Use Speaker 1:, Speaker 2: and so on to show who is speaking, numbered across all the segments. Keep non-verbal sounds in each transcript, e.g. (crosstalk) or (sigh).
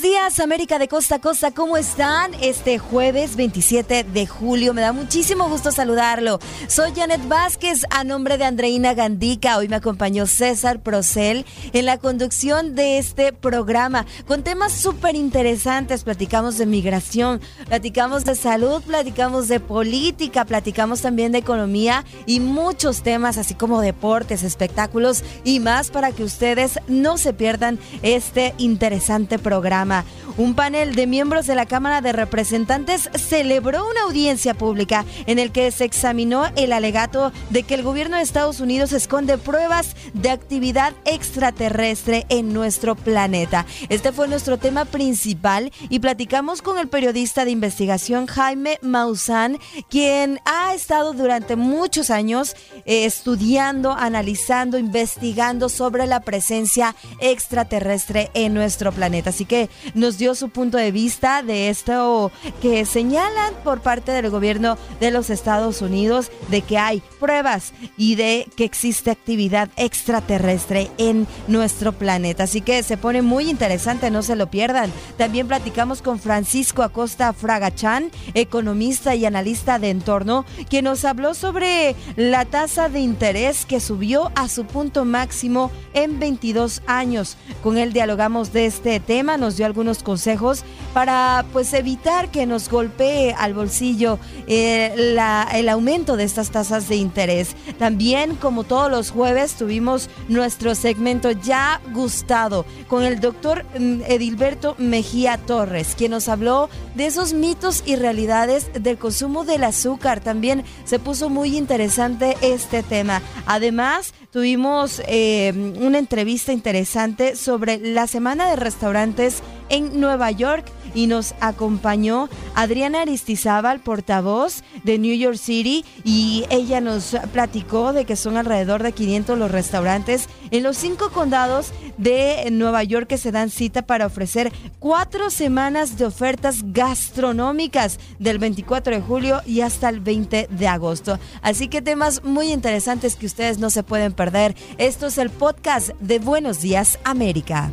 Speaker 1: Buenos días, América de Costa a Costa. ¿Cómo están? Este jueves 27 de julio. Me da muchísimo gusto saludarlo. Soy Janet Vázquez, a nombre de Andreina Gandica. Hoy me acompañó César Procel en la conducción de este programa con temas súper interesantes. Platicamos de migración, platicamos de salud, platicamos de política, platicamos también de economía y muchos temas, así como deportes, espectáculos y más para que ustedes no se pierdan este interesante programa. Un panel de miembros de la Cámara de Representantes celebró una audiencia pública en el que se examinó el alegato de que el gobierno de Estados Unidos esconde pruebas de actividad extraterrestre en nuestro planeta. Este fue nuestro tema principal y platicamos con el periodista de investigación Jaime Maussan, quien ha estado durante muchos años eh, estudiando, analizando, investigando sobre la presencia extraterrestre en nuestro planeta. Así que nos dio su punto de vista de esto que señalan por parte del gobierno de los Estados Unidos de que hay pruebas y de que existe actividad extraterrestre en nuestro planeta. Así que se pone muy interesante, no se lo pierdan. También platicamos con Francisco Acosta Fragachán, economista y analista de entorno, quien nos habló sobre la tasa de interés que subió a su punto máximo en 22 años. Con él dialogamos de este tema, nos algunos consejos para pues evitar que nos golpee al bolsillo eh, el aumento de estas tasas de interés. También, como todos los jueves, tuvimos nuestro segmento ya gustado con el doctor mm, Edilberto Mejía Torres, quien nos habló de esos mitos y realidades del consumo del azúcar. También se puso muy interesante este tema. Además, tuvimos eh, una entrevista interesante sobre la semana de restaurantes en Nueva York y nos acompañó Adriana Aristizábal, portavoz de New York City, y ella nos platicó de que son alrededor de 500 los restaurantes en los cinco condados de Nueva York que se dan cita para ofrecer cuatro semanas de ofertas gastronómicas del 24 de julio y hasta el 20 de agosto. Así que temas muy interesantes que ustedes no se pueden perder. Esto es el podcast de Buenos Días América.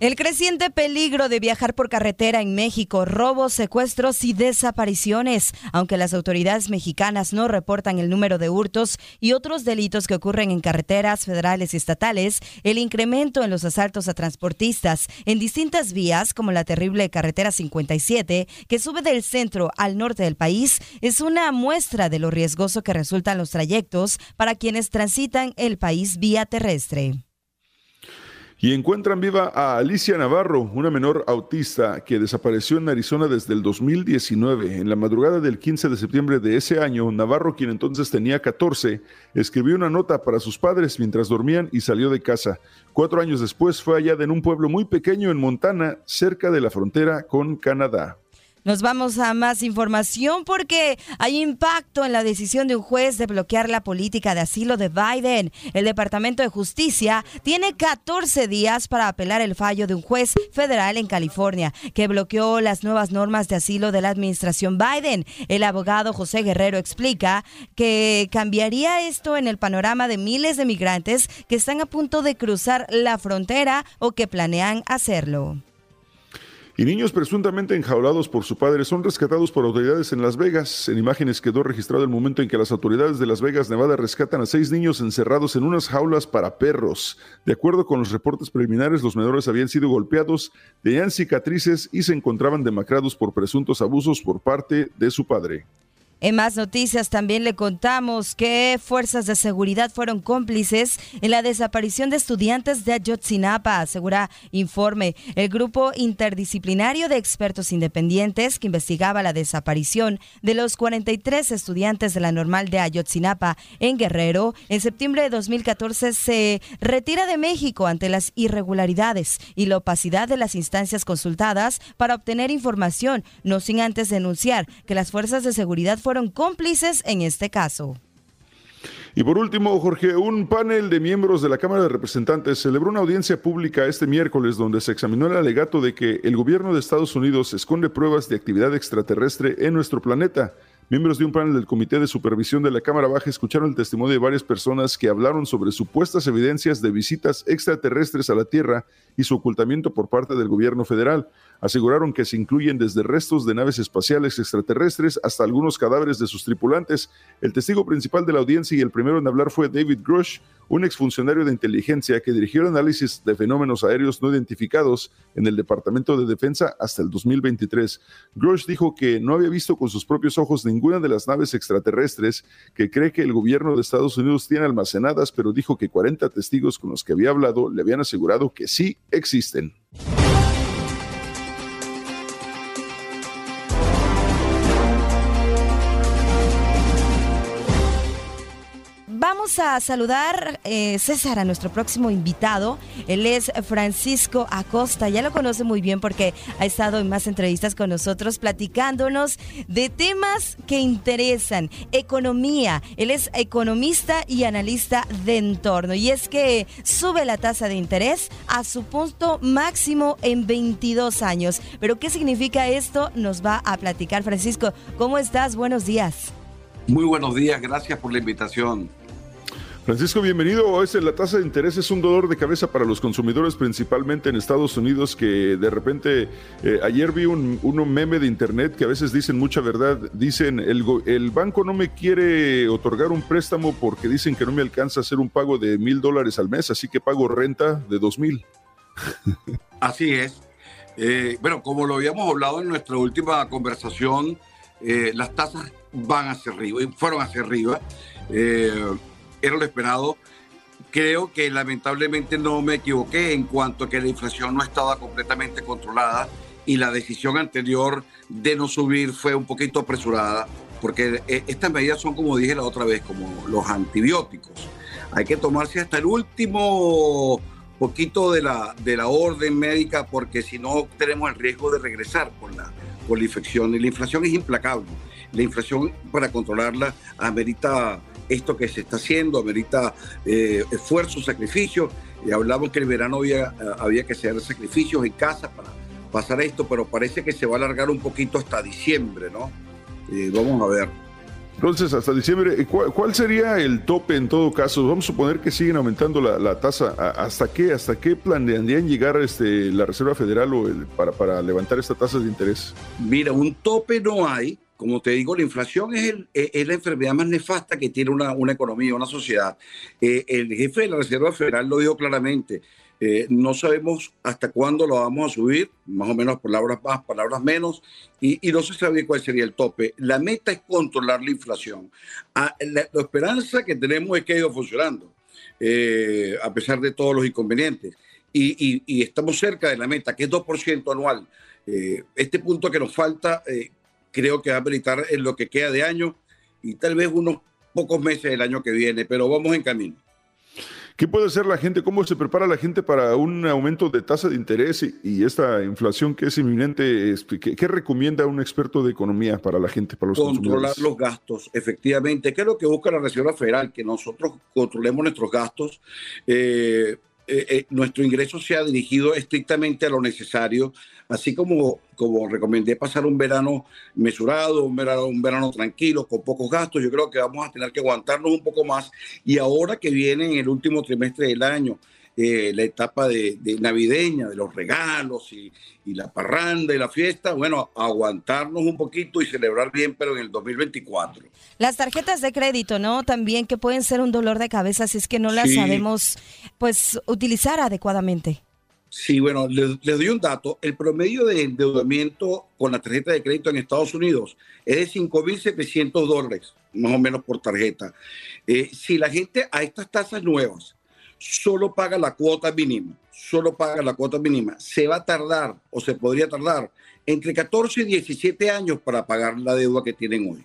Speaker 1: El creciente peligro de viajar por carretera en México, robos, secuestros y desapariciones. Aunque las autoridades mexicanas no reportan el número de hurtos y otros delitos que ocurren en carreteras federales y estatales, el incremento en los asaltos a transportistas en distintas vías, como la terrible carretera 57, que sube del centro al norte del país, es una muestra de lo riesgoso que resultan los trayectos para quienes transitan el país vía terrestre.
Speaker 2: Y encuentran viva a Alicia Navarro, una menor autista que desapareció en Arizona desde el 2019. En la madrugada del 15 de septiembre de ese año, Navarro, quien entonces tenía 14, escribió una nota para sus padres mientras dormían y salió de casa. Cuatro años después fue hallada en un pueblo muy pequeño en Montana, cerca de la frontera con Canadá.
Speaker 1: Nos vamos a más información porque hay impacto en la decisión de un juez de bloquear la política de asilo de Biden. El Departamento de Justicia tiene 14 días para apelar el fallo de un juez federal en California que bloqueó las nuevas normas de asilo de la administración Biden. El abogado José Guerrero explica que cambiaría esto en el panorama de miles de migrantes que están a punto de cruzar la frontera o que planean hacerlo.
Speaker 2: Y niños presuntamente enjaulados por su padre son rescatados por autoridades en Las Vegas. En imágenes quedó registrado el momento en que las autoridades de Las Vegas, Nevada, rescatan a seis niños encerrados en unas jaulas para perros. De acuerdo con los reportes preliminares, los menores habían sido golpeados, tenían cicatrices y se encontraban demacrados por presuntos abusos por parte de su padre.
Speaker 1: En más noticias también le contamos que fuerzas de seguridad fueron cómplices en la desaparición de estudiantes de Ayotzinapa, asegura informe. El grupo interdisciplinario de expertos independientes que investigaba la desaparición de los 43 estudiantes de la normal de Ayotzinapa en Guerrero en septiembre de 2014 se retira de México ante las irregularidades y la opacidad de las instancias consultadas para obtener información, no sin antes denunciar que las fuerzas de seguridad cómplices en este caso.
Speaker 2: Y por último, Jorge, un panel de miembros de la Cámara de Representantes celebró una audiencia pública este miércoles donde se examinó el alegato de que el gobierno de Estados Unidos esconde pruebas de actividad extraterrestre en nuestro planeta. Miembros de un panel del Comité de Supervisión de la Cámara Baja escucharon el testimonio de varias personas que hablaron sobre supuestas evidencias de visitas extraterrestres a la Tierra y su ocultamiento por parte del gobierno federal. Aseguraron que se incluyen desde restos de naves espaciales extraterrestres hasta algunos cadáveres de sus tripulantes. El testigo principal de la audiencia y el primero en hablar fue David Grush, un exfuncionario de inteligencia que dirigió el análisis de fenómenos aéreos no identificados en el Departamento de Defensa hasta el 2023. Grush dijo que no había visto con sus propios ojos ninguna de las naves extraterrestres que cree que el gobierno de Estados Unidos tiene almacenadas, pero dijo que 40 testigos con los que había hablado le habían asegurado que sí existen.
Speaker 1: A saludar, eh, César, a nuestro próximo invitado. Él es Francisco Acosta. Ya lo conoce muy bien porque ha estado en más entrevistas con nosotros platicándonos de temas que interesan. Economía. Él es economista y analista de entorno. Y es que sube la tasa de interés a su punto máximo en 22 años. Pero ¿qué significa esto? Nos va a platicar Francisco. ¿Cómo estás? Buenos días.
Speaker 3: Muy buenos días, gracias por la invitación.
Speaker 2: Francisco, bienvenido. Es la tasa de interés es un dolor de cabeza para los consumidores, principalmente en Estados Unidos, que de repente, eh, ayer vi un, meme de internet que a veces dicen mucha verdad. Dicen, el, el banco no me quiere otorgar un préstamo porque dicen que no me alcanza a hacer un pago de mil dólares al mes, así que pago renta de dos mil. (laughs)
Speaker 3: Así es. Eh, bueno, como lo habíamos hablado en nuestra última conversación, eh, las tasas van hacia arriba, fueron hacia arriba era lo esperado. Creo que lamentablemente no me equivoqué en cuanto a que la inflación no estaba completamente controlada y la decisión anterior de no subir fue un poquito apresurada, porque eh, estas medidas son, como dije la otra vez, como los antibióticos. Hay que tomarse hasta el último poquito de la, de la orden médica, porque si no tenemos el riesgo de regresar con la, con la infección. Y la inflación es implacable. La inflación, para controlarla, amerita esto que se está haciendo, amerita eh, esfuerzo, sacrificio. Y hablamos que el verano había, eh, había que hacer sacrificios en casa para pasar esto, pero parece que se va a alargar un poquito hasta diciembre, ¿no? Eh, vamos a ver.
Speaker 2: Entonces, hasta diciembre, ¿cuál, sería el tope en todo caso? Vamos a suponer que siguen aumentando la, tasa. ¿Hasta qué, hasta qué planearían llegar este, la Reserva Federal o para, para levantar esta tasa de interés?
Speaker 3: Mira, un tope no hay como te digo, la inflación es, es la enfermedad más nefasta que tiene una, economía, una sociedad. Eh, el jefe de la Reserva Federal lo dijo claramente. Eh, no sabemos hasta cuándo lo vamos a subir, más o menos palabras más, palabras menos, y, no se sabe cuál sería el tope. La meta es controlar la inflación. Ah, la, esperanza que tenemos es que ha ido funcionando, eh, a pesar de todos los inconvenientes. Y, estamos cerca de la meta, que es 2% anual. este punto que nos falta, creo que va a habilitar en lo que queda de año y tal vez unos pocos meses del año que viene, pero vamos en camino.
Speaker 2: ¿Qué puede hacer la gente? ¿Cómo se prepara la gente para un aumento de tasa de interés y, esta inflación que es inminente? Este, ¿Qué, recomienda un experto de economía para la gente, para los
Speaker 3: Controlar los gastos, efectivamente. ¿Qué es lo que busca la Reserva Federal? Que nosotros controlemos nuestros gastos. Eh, eh, eh, nuestro ingreso se ha dirigido estrictamente a lo necesario, así como, como recomendé pasar un verano mesurado, un verano, un verano tranquilo, con pocos gastos, yo creo que vamos a tener que aguantarnos un poco más. Y ahora que viene en el último trimestre del año, eh, la etapa de, navideña, de los regalos y, la parranda y la fiesta, bueno, aguantarnos un poquito y celebrar bien, pero en el 2024.
Speaker 1: Las tarjetas de crédito, ¿no? También que pueden ser un dolor de cabeza si es que no las sabemos, pues, utilizar adecuadamente.
Speaker 3: Sí, bueno, les, doy un dato. El promedio de endeudamiento con la tarjeta de crédito en Estados Unidos es de 5.700 dólares, más o menos por tarjeta. Eh, si la gente a estas tasas nuevas solo paga la cuota mínima, solo paga la cuota mínima, se va a tardar o se podría tardar entre 14 y 17 años para pagar la deuda que tienen hoy.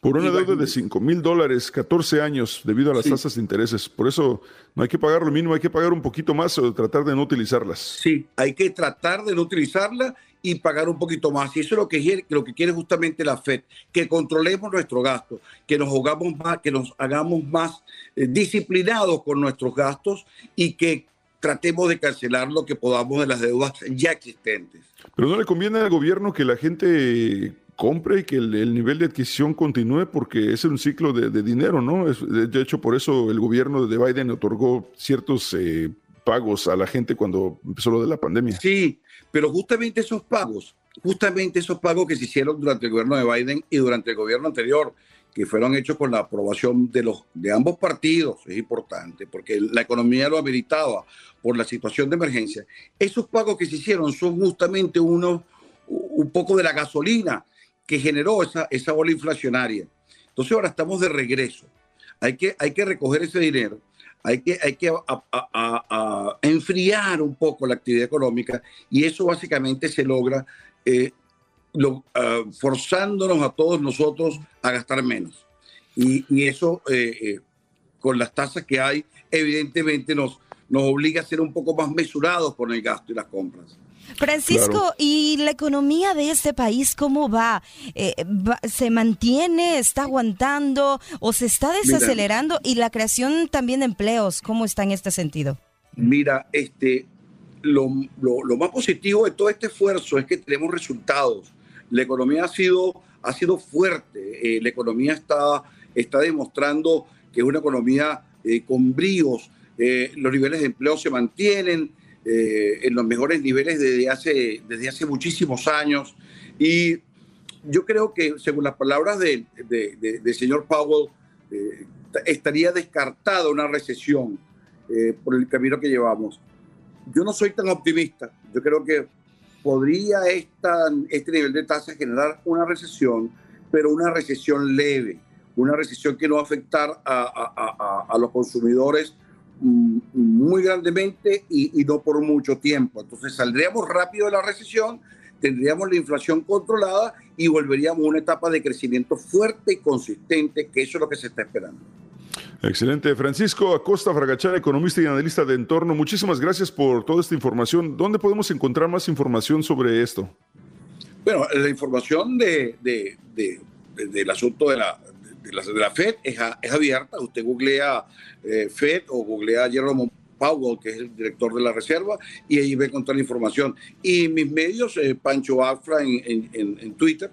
Speaker 2: Por una deuda de 5 mil dólares, 14 años, debido a las tasas de intereses. Por eso no hay que pagar lo mínimo, hay que pagar un poquito más o tratar de no utilizarlas.
Speaker 3: Sí, hay que tratar de no utilizarlas y pagar un poquito más. Y eso es lo que quiere, lo que quiere justamente la FED, que controlemos nuestro gasto, que nos hagamos más, que nos hagamos más eh, disciplinados con nuestros gastos y que tratemos de cancelar lo que podamos de las deudas ya existentes.
Speaker 2: Pero no le conviene al gobierno que la gente compre y que el, nivel de adquisición continúe porque es un ciclo de, dinero, ¿no? de hecho, por eso el gobierno de Biden otorgó ciertos eh, pagos a la gente cuando empezó lo de la pandemia.
Speaker 3: Sí, pero justamente esos pagos, justamente esos pagos que se hicieron durante el gobierno de Biden y durante el gobierno anterior, que fueron hechos con la aprobación de, los, de ambos partidos, es importante, porque la economía lo habilitaba por la situación de emergencia. Esos pagos que se hicieron son justamente uno, un poco de la gasolina que generó esa, esa ola inflacionaria. Entonces ahora estamos de regreso. Hay que, hay que recoger ese dinero, hay que, hay que a, enfriar un poco la actividad económica y eso básicamente se logra eh, ah, forzándonos a todos nosotros a gastar menos. Y, y eso, eh, eh, con las tasas que hay, evidentemente nos, nos obliga a ser un poco más mesurados con el gasto y las compras.
Speaker 1: Francisco, ¿y la economía de este país cómo eh, va? ¿Se mantiene, está aguantando o se está desacelerando? y la creación también de empleos, ¿cómo está en este sentido?
Speaker 3: Mira, este, lo, más positivo de todo este esfuerzo es que tenemos resultados. La economía ha sido, ha sido fuerte, eh, la economía está, está demostrando que es una economía eh, con bríos, los niveles de empleo se mantienen, eh, en los mejores niveles desde hace, desde hace muchísimos años. Y yo creo que, según las palabras del de, señor Powell, eh, estaría descartada una recesión eh, por el camino que llevamos. Yo no soy tan optimista. Yo creo que podría esta, este nivel de tasa generar una recesión, pero una recesión leve, una recesión que no va a afectar a, a, a, a los consumidores muy grandemente y, no por mucho tiempo. Entonces saldríamos rápido de la recesión, tendríamos la inflación controlada y volveríamos a una etapa de crecimiento fuerte y consistente, que eso es lo que se está esperando.
Speaker 2: Excelente. Francisco Acosta Fragachán, economista y analista de entorno, muchísimas gracias por toda esta información. ¿Dónde podemos encontrar más información sobre esto?
Speaker 3: Bueno, la información de, del asunto de la, de la, de la FED es, es, abierta. Usted googlea eh, FED o googlea Jerome Powell, que es el director de la Reserva, y ahí va a encontrar la información. Y mis medios, eh, Pancho Afra en, en, en, Twitter,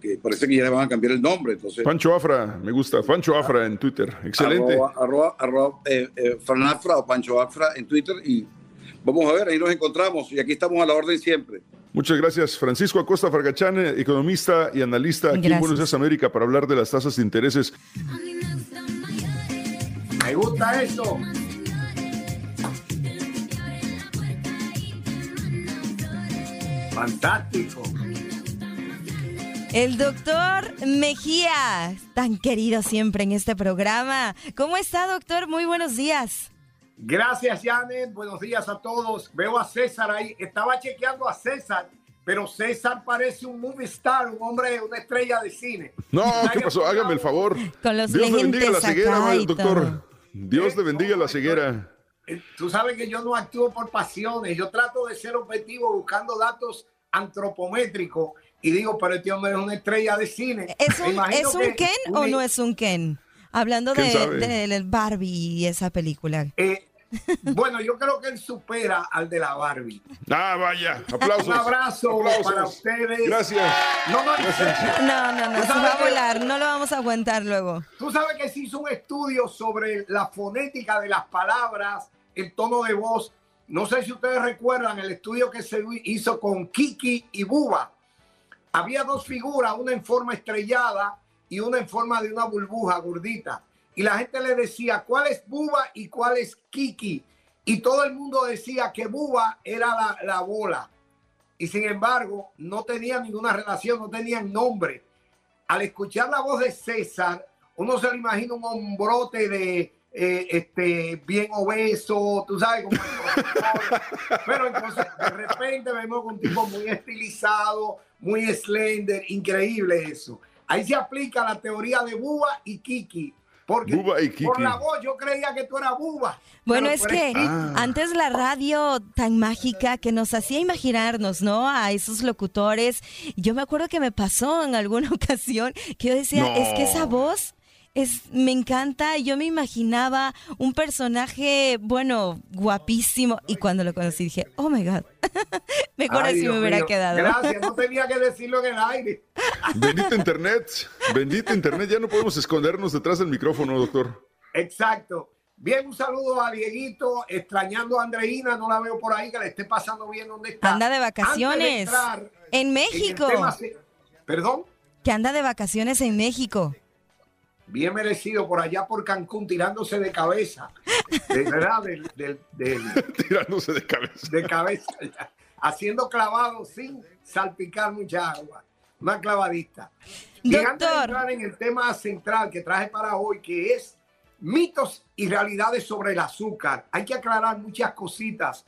Speaker 3: que parece que ya le van a cambiar el nombre. Entonces,
Speaker 2: Pancho Afra, me gusta. Pancho Afra en Twitter. Excelente.
Speaker 3: Arroba, arroba, eh, eh Afra o Pancho Afra en Twitter y vamos a ver, ahí nos encontramos y aquí estamos a la orden siempre.
Speaker 2: Muchas gracias. Francisco Acosta Fargachán, economista y analista aquí en Buenos Aires, América, para hablar de las tasas de intereses.
Speaker 4: Me gusta eso. Fantástico.
Speaker 1: El doctor Mejía, tan querido siempre en este programa. ¿Cómo está, doctor? Muy buenos días.
Speaker 4: Gracias, Janet. Buenos días a todos. Veo a César ahí. Estaba chequeando a César, pero César parece un movie star, un hombre, una estrella de cine.
Speaker 2: No, ¿qué pasó? Hágame el favor.
Speaker 1: Con los Dios le bendiga la ceguera,
Speaker 2: doctor. Dios le bendiga la ceguera.
Speaker 4: Eh, tú sabes que yo no actúo por pasiones. Yo trato de ser objetivo buscando datos antropométricos y digo, pero este hombre es una estrella de cine.
Speaker 1: ¿Es un, Ken o no es un Ken? Hablando de, de, Barbie y esa película.
Speaker 4: Eh, bueno, yo creo que él supera al de la Barbie.
Speaker 2: Ah, vaya. Aplausos.
Speaker 4: Un abrazo para ustedes.
Speaker 2: Gracias.
Speaker 1: No, no, no, no, se va a volar. No lo vamos a aguantar luego.
Speaker 4: Tú sabes que se hizo un estudio sobre la fonética de las palabras, el tono de voz. No sé si ustedes recuerdan el estudio que se hizo con Kiki y Buba. Había dos figuras, una en forma estrellada y una en forma de una burbuja gordita y la gente le decía cuál es Buba y cuál es Kiki. y todo el mundo decía que Buba era la, la bola. Y sin embargo, no tenía ninguna relación, no tenían nombre. Al escuchar la voz de César, uno se lo imagina un hombrote de eh, este, bien obeso, tú sabes, como pero entonces de repente vemos un tipo muy estilizado, muy slender, increíble eso. Ahí se aplica la teoría de Buba y Kiki. Porque por la voz yo creía que tú eras Buba.
Speaker 1: Bueno, es que ah. antes la radio tan mágica que nos hacía imaginarnos, ¿no? A esos locutores. Yo me acuerdo que me pasó en alguna (laughs) ocasión que yo decía, es que esa voz es, me encanta. Yo me imaginaba un personaje, bueno, guapísimo. Y cuando lo conocí dije, oh my God, (laughs) mejor así me hubiera quedado.
Speaker 4: Gracias, no tenía que decirlo en el aire.
Speaker 2: Bendito Internet, bendito Internet. Ya no podemos escondernos detrás del micrófono, doctor.
Speaker 4: Exacto. Bien, un saludo a Dieguito, extrañando a Andreina, no la veo por ahí, que le esté pasando bien donde está.
Speaker 1: Anda de vacaciones. en México.
Speaker 4: ¿Perdón?
Speaker 1: Que anda de vacaciones en México
Speaker 4: bien merecido por allá por Cancún, tirándose de cabeza. De verdad, del, (laughs)
Speaker 2: tirándose de cabeza.
Speaker 4: De cabeza, haciendo clavado sin salpicar mucha agua. Una clavadista. Y antes de entrar en el tema central que traje para hoy, que es mitos y realidades sobre el azúcar, hay que aclarar muchas cositas.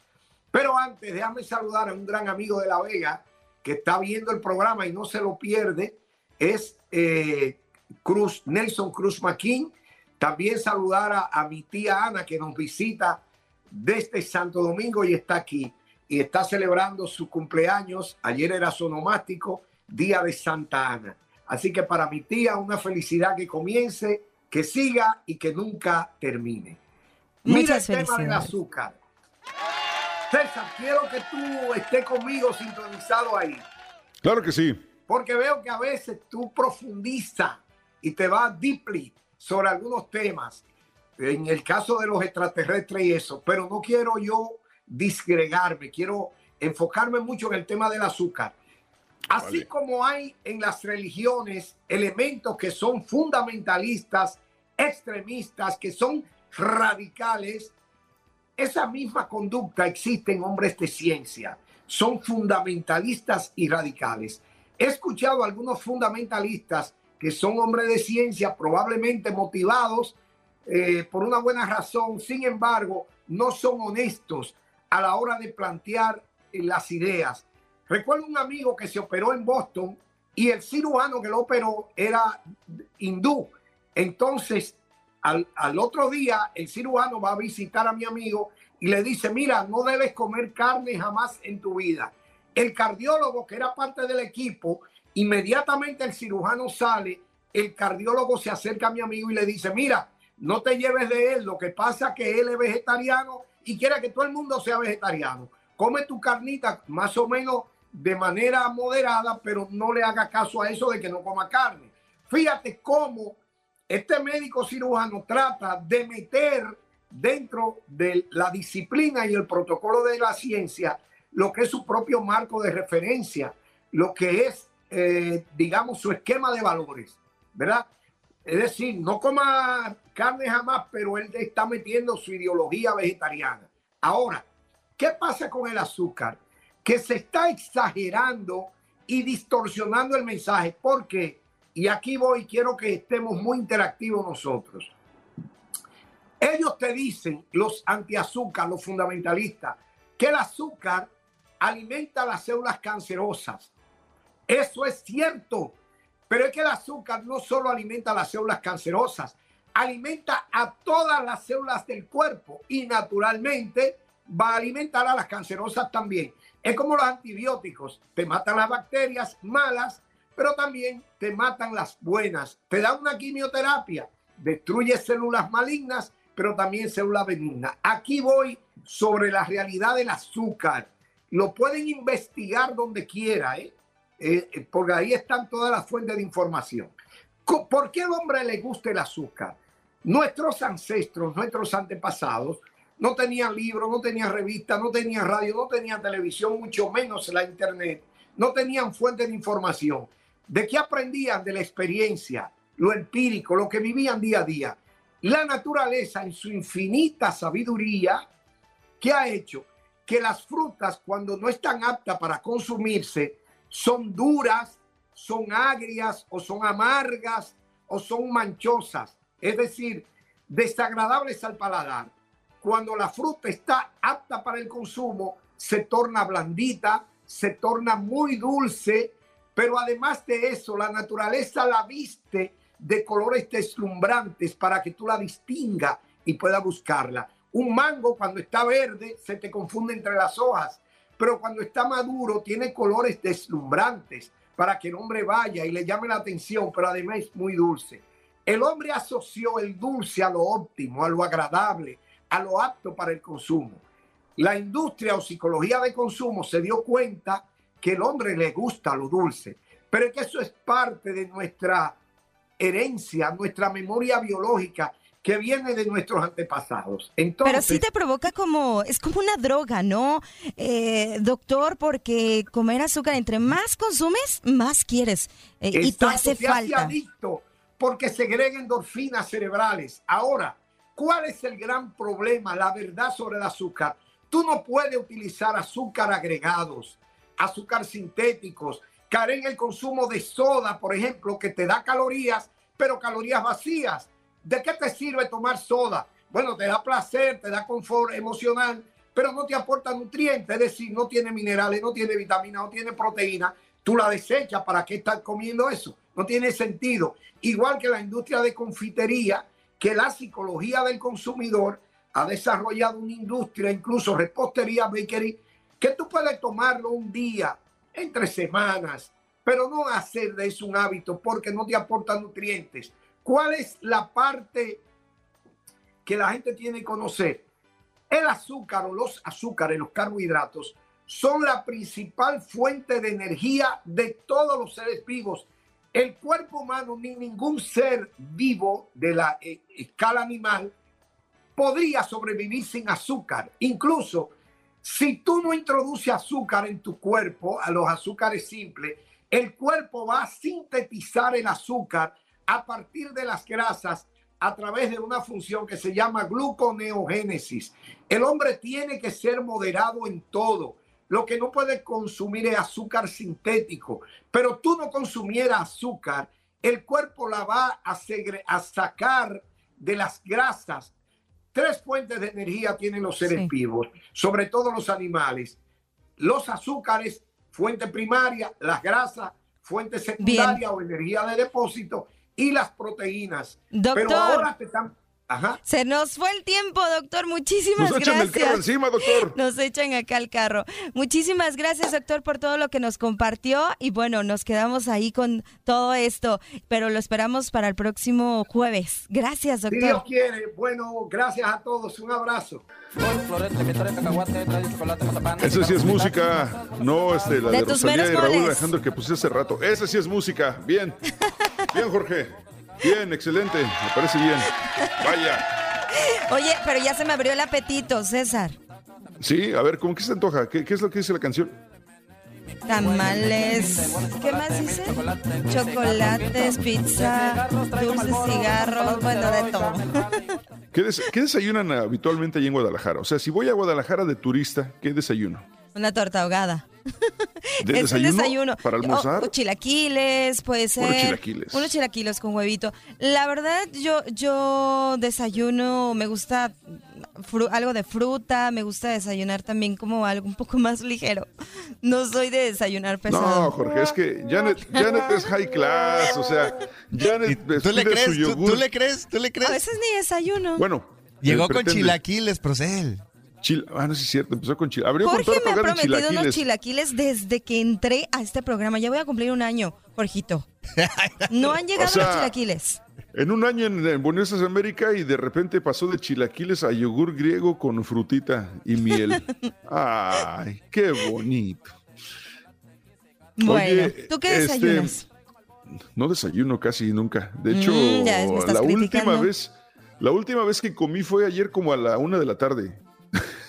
Speaker 4: Pero antes, déjame saludar a un gran amigo de La Vega que está viendo el programa y no se lo pierde. Es eh, Cruz, Nelson Cruz Maquín. También saludar a, mi tía Ana que nos visita desde Santo Domingo y está aquí y está celebrando su cumpleaños. Ayer era sonomástico, día de Santa Ana. Así que para mi tía una felicidad que comience, que siga y que nunca termine. Mira el tema del azúcar. César, quiero que tú estés conmigo sintonizado ahí.
Speaker 2: Claro que sí.
Speaker 4: Porque veo que a veces tú profundizas y te va deeply sobre algunos temas, en el caso de los extraterrestres y eso, pero no quiero yo disgregarme, quiero enfocarme mucho en el tema del azúcar. Así como hay en las religiones elementos que son fundamentalistas, extremistas, que son radicales, esa misma conducta existe en hombres de ciencia. Son fundamentalistas y radicales. He escuchado a algunos fundamentalistas que son hombres de ciencia, probablemente motivados eh, por una buena razón, sin embargo, no son honestos a la hora de plantear eh, las ideas. Recuerdo un amigo que se operó en Boston y el cirujano que lo operó era hindú. Entonces, al, al, otro día, el cirujano va a visitar a mi amigo y le dice, mira, no debes comer carne jamás en tu vida. El cardiólogo, que era parte del equipo, Inmediatamente el cirujano sale, el cardiólogo se acerca a mi amigo y le dice, mira, no te lleves de él, lo que pasa es que él es vegetariano y quiere que todo el mundo sea vegetariano. Come tu carnita más o menos de manera moderada, pero no le haga caso a eso de que no coma carne. Fíjate cómo este médico cirujano trata de meter dentro de la disciplina y el protocolo de la ciencia lo que es su propio marco de referencia, lo que es eh, digamos, su esquema de valores, ¿verdad? Es decir, no coma carne jamás, pero él está metiendo su ideología vegetariana. Ahora, ¿qué pasa con el azúcar? Que se está exagerando y distorsionando el mensaje. ¿Por qué? Y aquí voy, quiero que estemos muy interactivos nosotros. Ellos te dicen, los antiazúcar, los fundamentalistas, que el azúcar alimenta las células cancerosas eso es cierto. Pero es que el azúcar no solo alimenta las células cancerosas, alimenta a todas las células del cuerpo y naturalmente va a alimentar a las cancerosas también. Es como los antibióticos, te matan las bacterias malas, pero también te matan las buenas. Te dan una quimioterapia, destruye células malignas, pero también células benignas. Aquí voy sobre la realidad del azúcar. Lo pueden investigar donde quiera, ¿eh? Eh, eh, porque ahí están todas las fuentes de información. ¿Por qué al hombre le gusta el azúcar? Nuestros ancestros, nuestros antepasados, no tenían libros, no tenían revistas, no tenían radio, no tenían televisión, mucho menos la internet, no tenían fuentes de información. ¿De qué aprendían? De la experiencia, lo empírico, lo que vivían día a día. La naturaleza en su infinita sabiduría ¿Qué ha hecho? Que las frutas, cuando no están aptas para consumirse, son duras, son agrias o son amargas o son manchosas, es decir, desagradables al paladar. Cuando la fruta está apta para el consumo, se torna blandita, se torna muy dulce, pero además de eso, la naturaleza la viste de colores deslumbrantes para que tú la distinga y pueda buscarla. Un mango cuando está verde se te confunde entre las hojas, pero cuando está maduro tiene colores deslumbrantes para que el hombre vaya y le llame la atención, pero además es muy dulce. El hombre asoció el dulce a lo óptimo, a lo agradable, a lo apto para el consumo. La industria o psicología de consumo se dio cuenta que el hombre le gusta lo dulce, pero es que eso es parte de nuestra herencia, nuestra memoria biológica que viene de nuestros antepasados. Entonces,
Speaker 1: Pero sí te provoca como, es como una droga, ¿no? Eh, doctor, porque comer azúcar, entre más consumes, más quieres. Eh, y te hace
Speaker 4: te
Speaker 1: falta.
Speaker 4: Hace adicto porque segrega endorfinas cerebrales. Ahora, ¿cuál es el gran problema, la verdad sobre el azúcar? Tú no puedes utilizar azúcar agregados, azúcar sintéticos, caer en el consumo de soda, por ejemplo, que te da calorías, pero calorías vacías. ¿De qué te sirve tomar soda? Bueno, te da placer, te da confort emocional, pero no te aporta nutrientes, es decir, no tiene minerales, no tiene vitaminas, no tiene proteína. Tú la desechas, ¿para qué estar comiendo eso? No tiene sentido. Igual que la industria de confitería, que la psicología del consumidor ha desarrollado una industria, incluso repostería, bakery, que tú puedes tomarlo un día, entre semanas, pero no hacer de eso un hábito porque no te aporta nutrientes. ¿Cuál es la parte que la gente tiene que conocer? El azúcar o los azúcares, los carbohidratos, son la principal fuente de energía de todos los seres vivos. El cuerpo humano ni ningún ser vivo de la eh, escala animal podría sobrevivir sin azúcar. Incluso si tú no introduces azúcar en tu cuerpo, a los azúcares simples, el cuerpo va a sintetizar el azúcar a partir de las grasas a través de una función que se llama gluconeogénesis. El hombre tiene que ser moderado en todo. Lo que no puede consumir es azúcar sintético, pero tú no consumieras azúcar, el cuerpo la va a, a sacar de las grasas Tres fuentes de energía tienen los seres vivos, sobre todo los animales. Los azúcares, fuente primaria, las grasas, fuente secundaria o energía de depósito y las proteínas.
Speaker 1: Doctor,
Speaker 4: Pero ahora te están
Speaker 1: se nos fue el tiempo, doctor. Muchísimas
Speaker 2: nos
Speaker 1: gracias.
Speaker 2: Nos echan el carro encima, doctor.
Speaker 1: Nos echan acá el carro. Muchísimas gracias, doctor, por todo lo que nos compartió. Y bueno, nos quedamos ahí con todo esto, pero lo esperamos para el próximo jueves. Gracias, doctor.
Speaker 4: Si Dios quiere. Bueno, gracias a todos. Un abrazo.
Speaker 2: Esa sí es música, no este, la de, de Rosalía y Raúl Alejandro que puse hace rato. Esa sí es música. Bien. Bien, Jorge. Bien, excelente, me parece bien. Vaya.
Speaker 1: Oye, pero ya se me abrió el apetito, César.
Speaker 2: Sí, a ver, ¿cómo que se antoja? ¿Qué, ¿Qué, es lo que dice la canción?
Speaker 1: Tamales. ¿Qué más dice? Chocolates, pizza, dulces, cigarros, bueno, de todo.
Speaker 2: ¿Qué, des ¿Qué desayunan habitualmente allí en Guadalajara? O sea, si voy a Guadalajara de turista, ¿qué desayuno?
Speaker 1: Una torta ahogada.
Speaker 2: ¿De (laughs) es desayuno, desayuno? ¿Para almorzar?
Speaker 1: O, o, chilaquiles, puede ser.
Speaker 2: Unos chilaquiles.
Speaker 1: Unos chilaquiles con huevito. La verdad, yo, yo desayuno, me gusta algo de fruta, me gusta desayunar también como algo un poco más ligero. (laughs) No soy de desayunar pesado.
Speaker 2: No, Jorge, es que Janet, Janet es high class, o sea, Janet
Speaker 5: ¿Tú le, crees, ¿tú, ¿Tú, le crees? ¿Tú le crees?
Speaker 1: A veces ni desayuno.
Speaker 2: Bueno.
Speaker 5: Llegó con chilaquiles, Procel.
Speaker 2: Chil ah, no, sí es cierto, empezó con. Abrió
Speaker 1: Jorge
Speaker 2: con
Speaker 1: me ha prometido chilaquiles. unos chilaquiles desde que entré a este programa. Ya voy a cumplir un año, Jorgito. No han llegado o sea, los chilaquiles.
Speaker 2: En un año en, en Buenos Aires, América, y de repente pasó de chilaquiles a yogur griego con frutita y miel. (laughs) Ay, qué bonito.
Speaker 1: Bueno, Oye, ¿tú qué desayunas?
Speaker 2: Este, no desayuno casi nunca. De hecho, mm, ya, la última vez, la última vez que comí fue ayer como a la una de la tarde.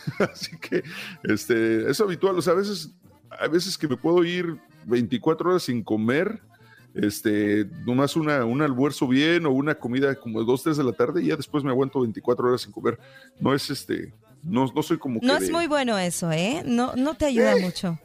Speaker 2: (laughs) Así que este, es habitual. O sea, a veces, a veces que me puedo ir 24 horas sin comer, este, nomás una, un almuerzo bien o una comida como de 2, 3 de la tarde y ya después me aguanto 24 horas sin comer. No es este, No, no soy como
Speaker 1: No es muy bueno eso, ¿eh? No, no te ayuda eh, mucho.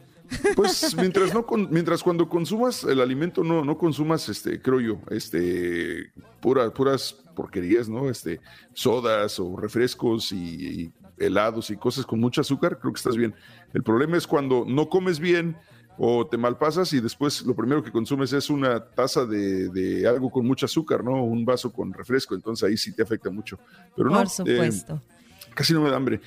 Speaker 2: Pues (laughs) mientras no mientras cuando consumas el alimento no, no consumas este, creo yo, este pura, puras porquerías, ¿no? Este, sodas o refrescos y, helados y cosas con mucho azúcar, creo que estás bien. El problema es cuando no comes bien o te malpasas y después lo primero que consumes es una taza de, algo con mucho azúcar, ¿no? Un vaso con refresco, entonces ahí sí te afecta mucho. Pero no,
Speaker 1: Por supuesto.
Speaker 2: casi no me da hambre.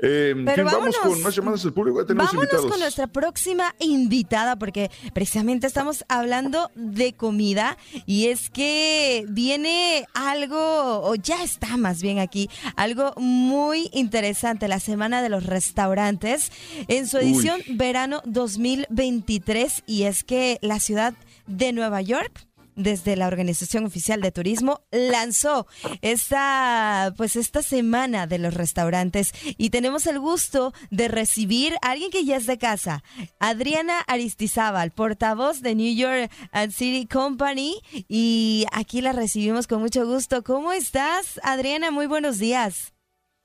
Speaker 2: Eh, Pero vamos con más llamadas del público.
Speaker 1: vámonos con nuestra próxima invitada, porque precisamente estamos hablando de comida y es que viene algo, o ya está más bien aquí, algo muy interesante, la Semana de los Restaurantes, en su edición verano 2023, y es que la ciudad de Nueva York desde la Organización Oficial de Turismo lanzó esta, pues esta semana de los restaurantes y tenemos el gusto de recibir a alguien que ya es de casa, Adriana Aristizábal, portavoz de New York City Company y aquí la recibimos con mucho gusto. ¿Cómo estás, Adriana? Muy buenos días.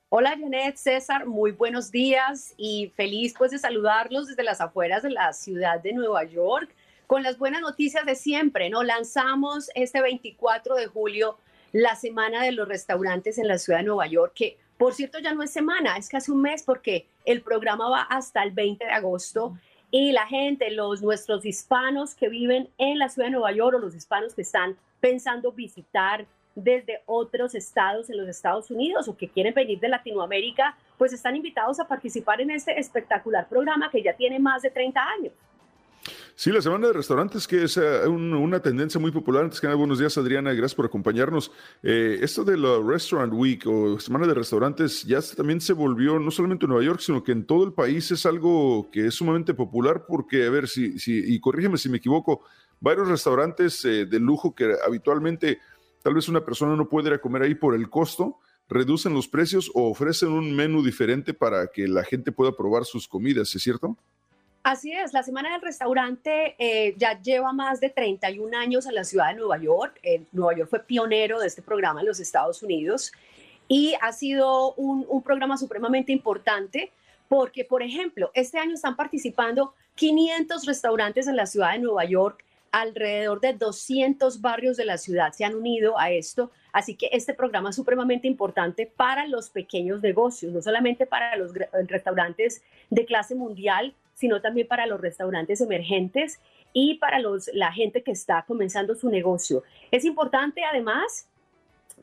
Speaker 6: Hola Janet, César, muy buenos días y feliz pues de saludarlos desde las afueras de la ciudad de Nueva York con las buenas noticias de siempre, ¿no? Lanzamos este 24 de julio la semana de los restaurantes en la ciudad de Nueva York, que por cierto ya no es semana, es casi un mes porque el programa va hasta el 20 de agosto y la gente, los nuestros hispanos que viven en la ciudad de Nueva York o los hispanos que están pensando visitar desde otros estados en los Estados Unidos o que quieren venir de Latinoamérica, pues están invitados a participar en este espectacular programa que ya tiene más de 30 años.
Speaker 2: Sí, la semana de restaurantes, que es eh, una tendencia muy popular. Antes que nada, buenos días, Adriana, gracias por acompañarnos. Eh, esto de la Restaurant Week o Semana de Restaurantes ya también se volvió, no solamente en Nueva York, sino que en todo el país es algo que es sumamente popular porque, a ver, si, si y corrígeme si me equivoco, varios restaurantes eh, de lujo que habitualmente tal vez una persona no puede ir a comer ahí por el costo, reducen los precios o ofrecen un menú diferente para que la gente pueda probar sus comidas, ¿es cierto?
Speaker 6: Así es, la Semana del Restaurante eh, ya lleva más de 31 años en la ciudad de Nueva York. Eh, Nueva York fue pionero de este programa en los Estados Unidos y ha sido un, programa supremamente importante porque, por ejemplo, este año están participando 500 restaurantes en la ciudad de Nueva York, alrededor de 200 barrios de la ciudad se han unido a esto, así que este programa es supremamente importante para los pequeños negocios, no solamente para los restaurantes de clase mundial, sino también para los restaurantes emergentes y para los, la gente que está comenzando su negocio. Es importante además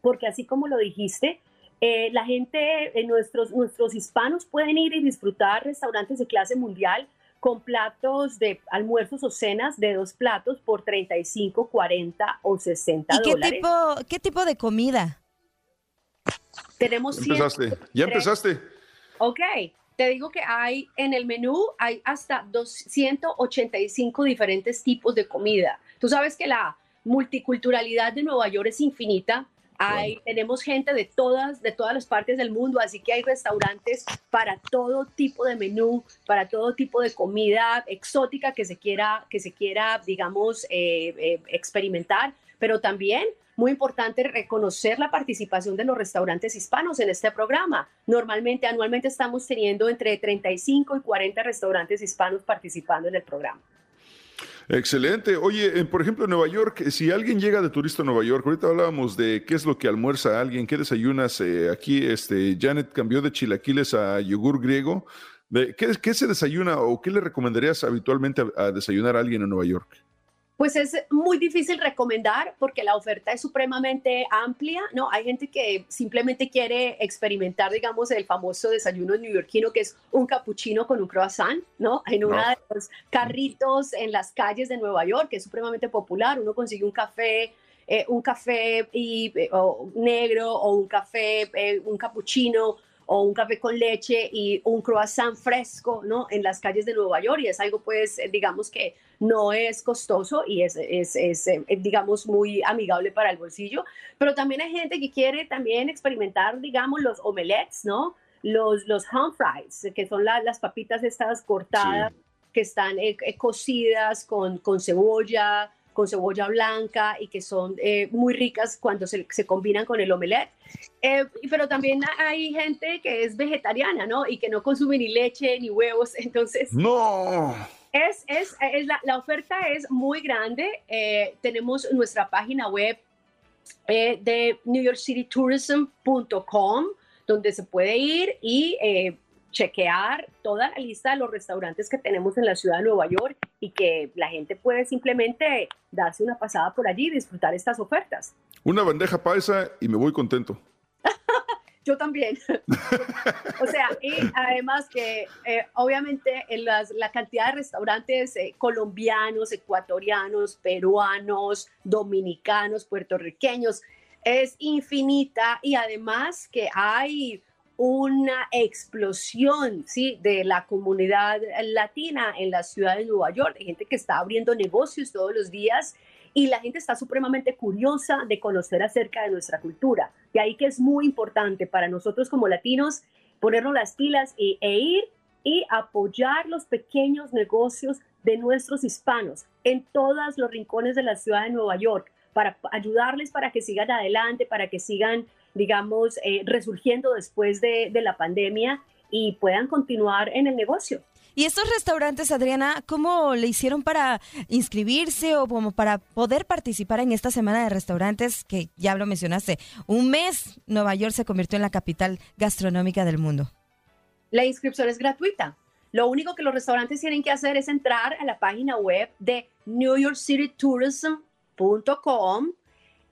Speaker 6: porque así como lo dijiste, eh, la gente, eh, nuestros, nuestros hispanos pueden ir y disfrutar restaurantes de clase mundial con platos de almuerzos o cenas de dos platos por 35, 40 o 60
Speaker 1: ¿Y qué Tipo, qué tipo de comida?
Speaker 6: Tenemos...
Speaker 2: Ya empezaste. Ya empezaste.
Speaker 6: Ok. Te digo que hay en el menú hay hasta 285 diferentes tipos de comida. Tú sabes que la multiculturalidad de Nueva York es infinita. Hay, Tenemos gente de todas, de todas las partes del mundo, así que hay restaurantes para todo tipo de menú, para todo tipo de comida exótica que se quiera, que se quiera digamos, eh, eh, experimentar, pero también muy importante reconocer la participación de los restaurantes hispanos en este programa. Normalmente, anualmente estamos teniendo entre 35 y 40 restaurantes hispanos participando en el programa.
Speaker 2: Excelente. Oye, por ejemplo, en Nueva York, si alguien llega de turista a Nueva York, ahorita hablábamos de qué es lo que almuerza alguien, qué desayunas. Eh, aquí, este, Janet cambió de chilaquiles a yogur griego. ¿Qué, ¿Qué, se desayuna o qué le recomendarías habitualmente a desayunar a alguien en Nueva York?
Speaker 6: Pues es muy difícil recomendar porque la oferta es supremamente amplia, ¿no? Hay gente que simplemente quiere experimentar, digamos, el famoso desayuno neoyorquino, que es un cappuccino con un croissant, ¿no? En uno de los carritos en las calles de Nueva York, que es supremamente popular, uno consigue un café eh, un café y, eh, negro o un café, eh, un cappuccino o un café con leche y un croissant fresco, ¿no? En las calles de Nueva York y es algo, pues, digamos que no es costoso y es, es, es, eh, digamos, muy amigable para el bolsillo, pero también hay gente que quiere también experimentar, digamos, los omelets, ¿no? Los, los ham fries, que son las papitas estas cortadas que están eh, eh, cocidas con, con cebolla, con cebolla blanca y que son eh, muy ricas cuando se, se, combinan con el omelette. Eh, pero también hay gente que es vegetariana, ¿no? Y que no consume ni leche ni huevos, (laughs) entonces...
Speaker 2: No.
Speaker 6: Es, es, es la, la, oferta es muy grande. Eh, tenemos nuestra página web de newyorkcitytourism.com, donde se puede ir y chequear toda la lista de los restaurantes que tenemos en la ciudad de Nueva York y que la gente puede simplemente darse una pasada por allí y disfrutar estas ofertas.
Speaker 2: Una bandeja paisa y me voy contento. (laughs)
Speaker 6: Yo también. o sea, y además que eh, obviamente en las, la cantidad de restaurantes eh, colombianos, ecuatorianos, peruanos, dominicanos, puertorriqueños es infinita y además que hay una explosión ¿sí? de la comunidad latina en la ciudad de Nueva York, de gente que está abriendo negocios todos los días y la gente está supremamente curiosa de conocer acerca de nuestra cultura. Y ahí que es muy importante para nosotros como latinos ponernos las pilas e ir y apoyar los pequeños negocios de nuestros hispanos en todos los rincones de la ciudad de Nueva York para ayudarles para que sigan adelante, para que sigan digamos, eh, resurgiendo después de, la pandemia y puedan continuar en el negocio.
Speaker 1: ¿Y estos restaurantes, Adriana, cómo le hicieron para inscribirse o como para poder participar en esta semana de restaurantes que ya lo mencionaste? Un mes Nueva York se convirtió en la capital gastronómica del mundo.
Speaker 6: La inscripción es gratuita. Lo único que los restaurantes tienen que hacer es entrar a la página web de newyorkcitytourism.com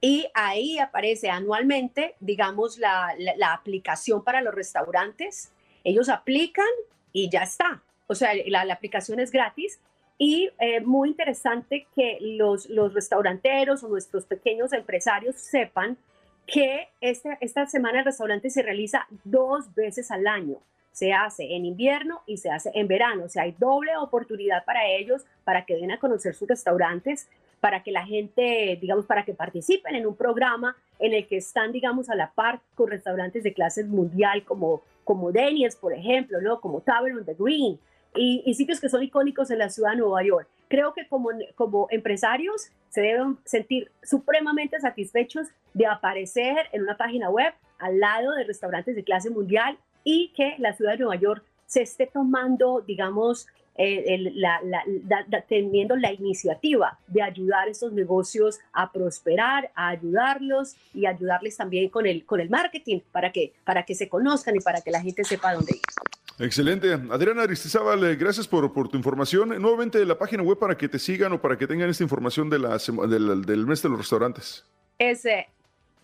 Speaker 6: y ahí aparece anualmente, digamos, la, la, aplicación para los restaurantes. Ellos aplican y ya está. O sea, la, aplicación es gratis y eh, muy interesante que los, los restauranteros o nuestros pequeños empresarios sepan que esta, esta semana el restaurante se realiza dos veces al año. Se hace en invierno y se hace en verano. O sea, hay doble oportunidad para ellos para que den a conocer sus restaurantes para que la gente, digamos, para que participen en un programa en el que están, digamos, a la par con restaurantes de clase mundial como, como Daniels, por ejemplo, ¿no? Como Tavern on the Green y, sitios que son icónicos en la ciudad de Nueva York. Creo que como, como empresarios se deben sentir supremamente satisfechos de aparecer en una página web al lado de restaurantes de clase mundial y que la ciudad de Nueva York se esté tomando, digamos, eh, la, teniendo la iniciativa de ayudar a estos negocios a prosperar, a ayudarlos y ayudarles también con el, con el marketing para que, para que se conozcan y para que la gente sepa dónde ir.
Speaker 2: Excelente. Adriana Aristizábal, eh, gracias por, por, tu información. Nuevamente la página web para que te sigan o para que tengan esta información de la, del, del mes de los restaurantes.
Speaker 6: Es eh,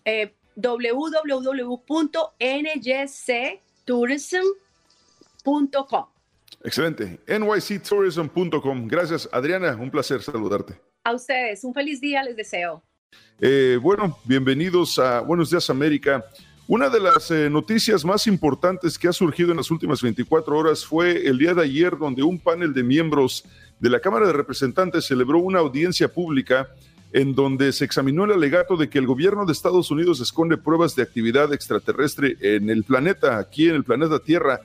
Speaker 6: eh www.njctourism.com.
Speaker 2: Excelente. nyctourism.com. Gracias, Adriana. Un placer saludarte.
Speaker 6: A ustedes. Un feliz día les deseo.
Speaker 2: Eh, bueno, bienvenidos a Buenos Días América. Una de las eh, noticias más importantes que ha surgido en las últimas 24 horas fue el día de ayer donde un panel de miembros de la Cámara de Representantes celebró una audiencia pública en donde se examinó el alegato de que el gobierno de Estados Unidos esconde pruebas de actividad extraterrestre en el planeta, aquí en el planeta Tierra.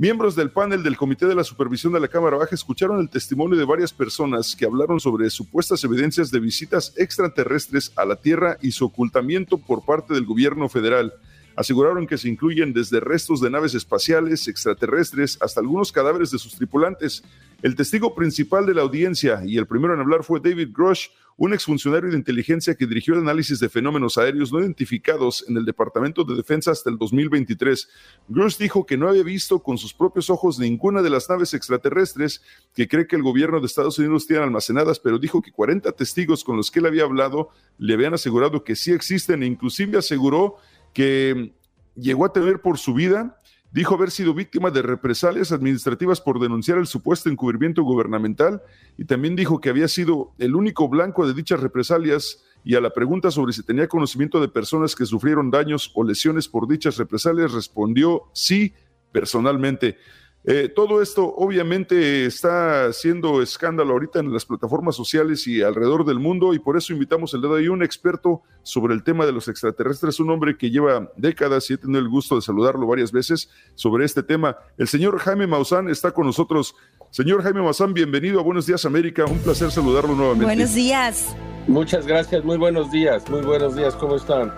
Speaker 2: Miembros del panel del Comité de la Supervisión de la Cámara Baja escucharon el testimonio de varias personas que hablaron sobre supuestas evidencias de visitas extraterrestres a la Tierra y su ocultamiento por parte del gobierno federal. Aseguraron que se incluyen desde restos de naves espaciales, extraterrestres, hasta algunos cadáveres de sus tripulantes. El testigo principal de la audiencia y el primero en hablar fue David Grosh, un exfuncionario de inteligencia que dirigió el análisis de fenómenos aéreos no identificados en el Departamento de Defensa hasta el 2023. Grosh dijo que no había visto con sus propios ojos ninguna de las naves extraterrestres que cree que el gobierno de Estados Unidos tiene almacenadas, pero dijo que 40 testigos con los que él había hablado le habían asegurado que sí existen e inclusive aseguró que llegó a temer por su vida Dijo haber sido víctima de represalias administrativas por denunciar el supuesto encubrimiento gubernamental y también dijo que había sido el único blanco de dichas represalias y a la pregunta sobre si tenía conocimiento de personas que sufrieron daños o lesiones por dichas represalias respondió sí personalmente. Eh, todo esto obviamente está haciendo escándalo ahorita en las plataformas sociales y alrededor del mundo y por eso invitamos el día de hoy a un experto sobre el tema de los extraterrestres, un hombre que lleva décadas y he tenido el gusto de saludarlo varias veces sobre este tema. El señor Jaime Maussan está con nosotros. Señor Jaime Maussan, bienvenido a Buenos Días América, un placer saludarlo nuevamente.
Speaker 1: Buenos días.
Speaker 7: Muchas gracias, muy buenos días, muy buenos días, ¿cómo están?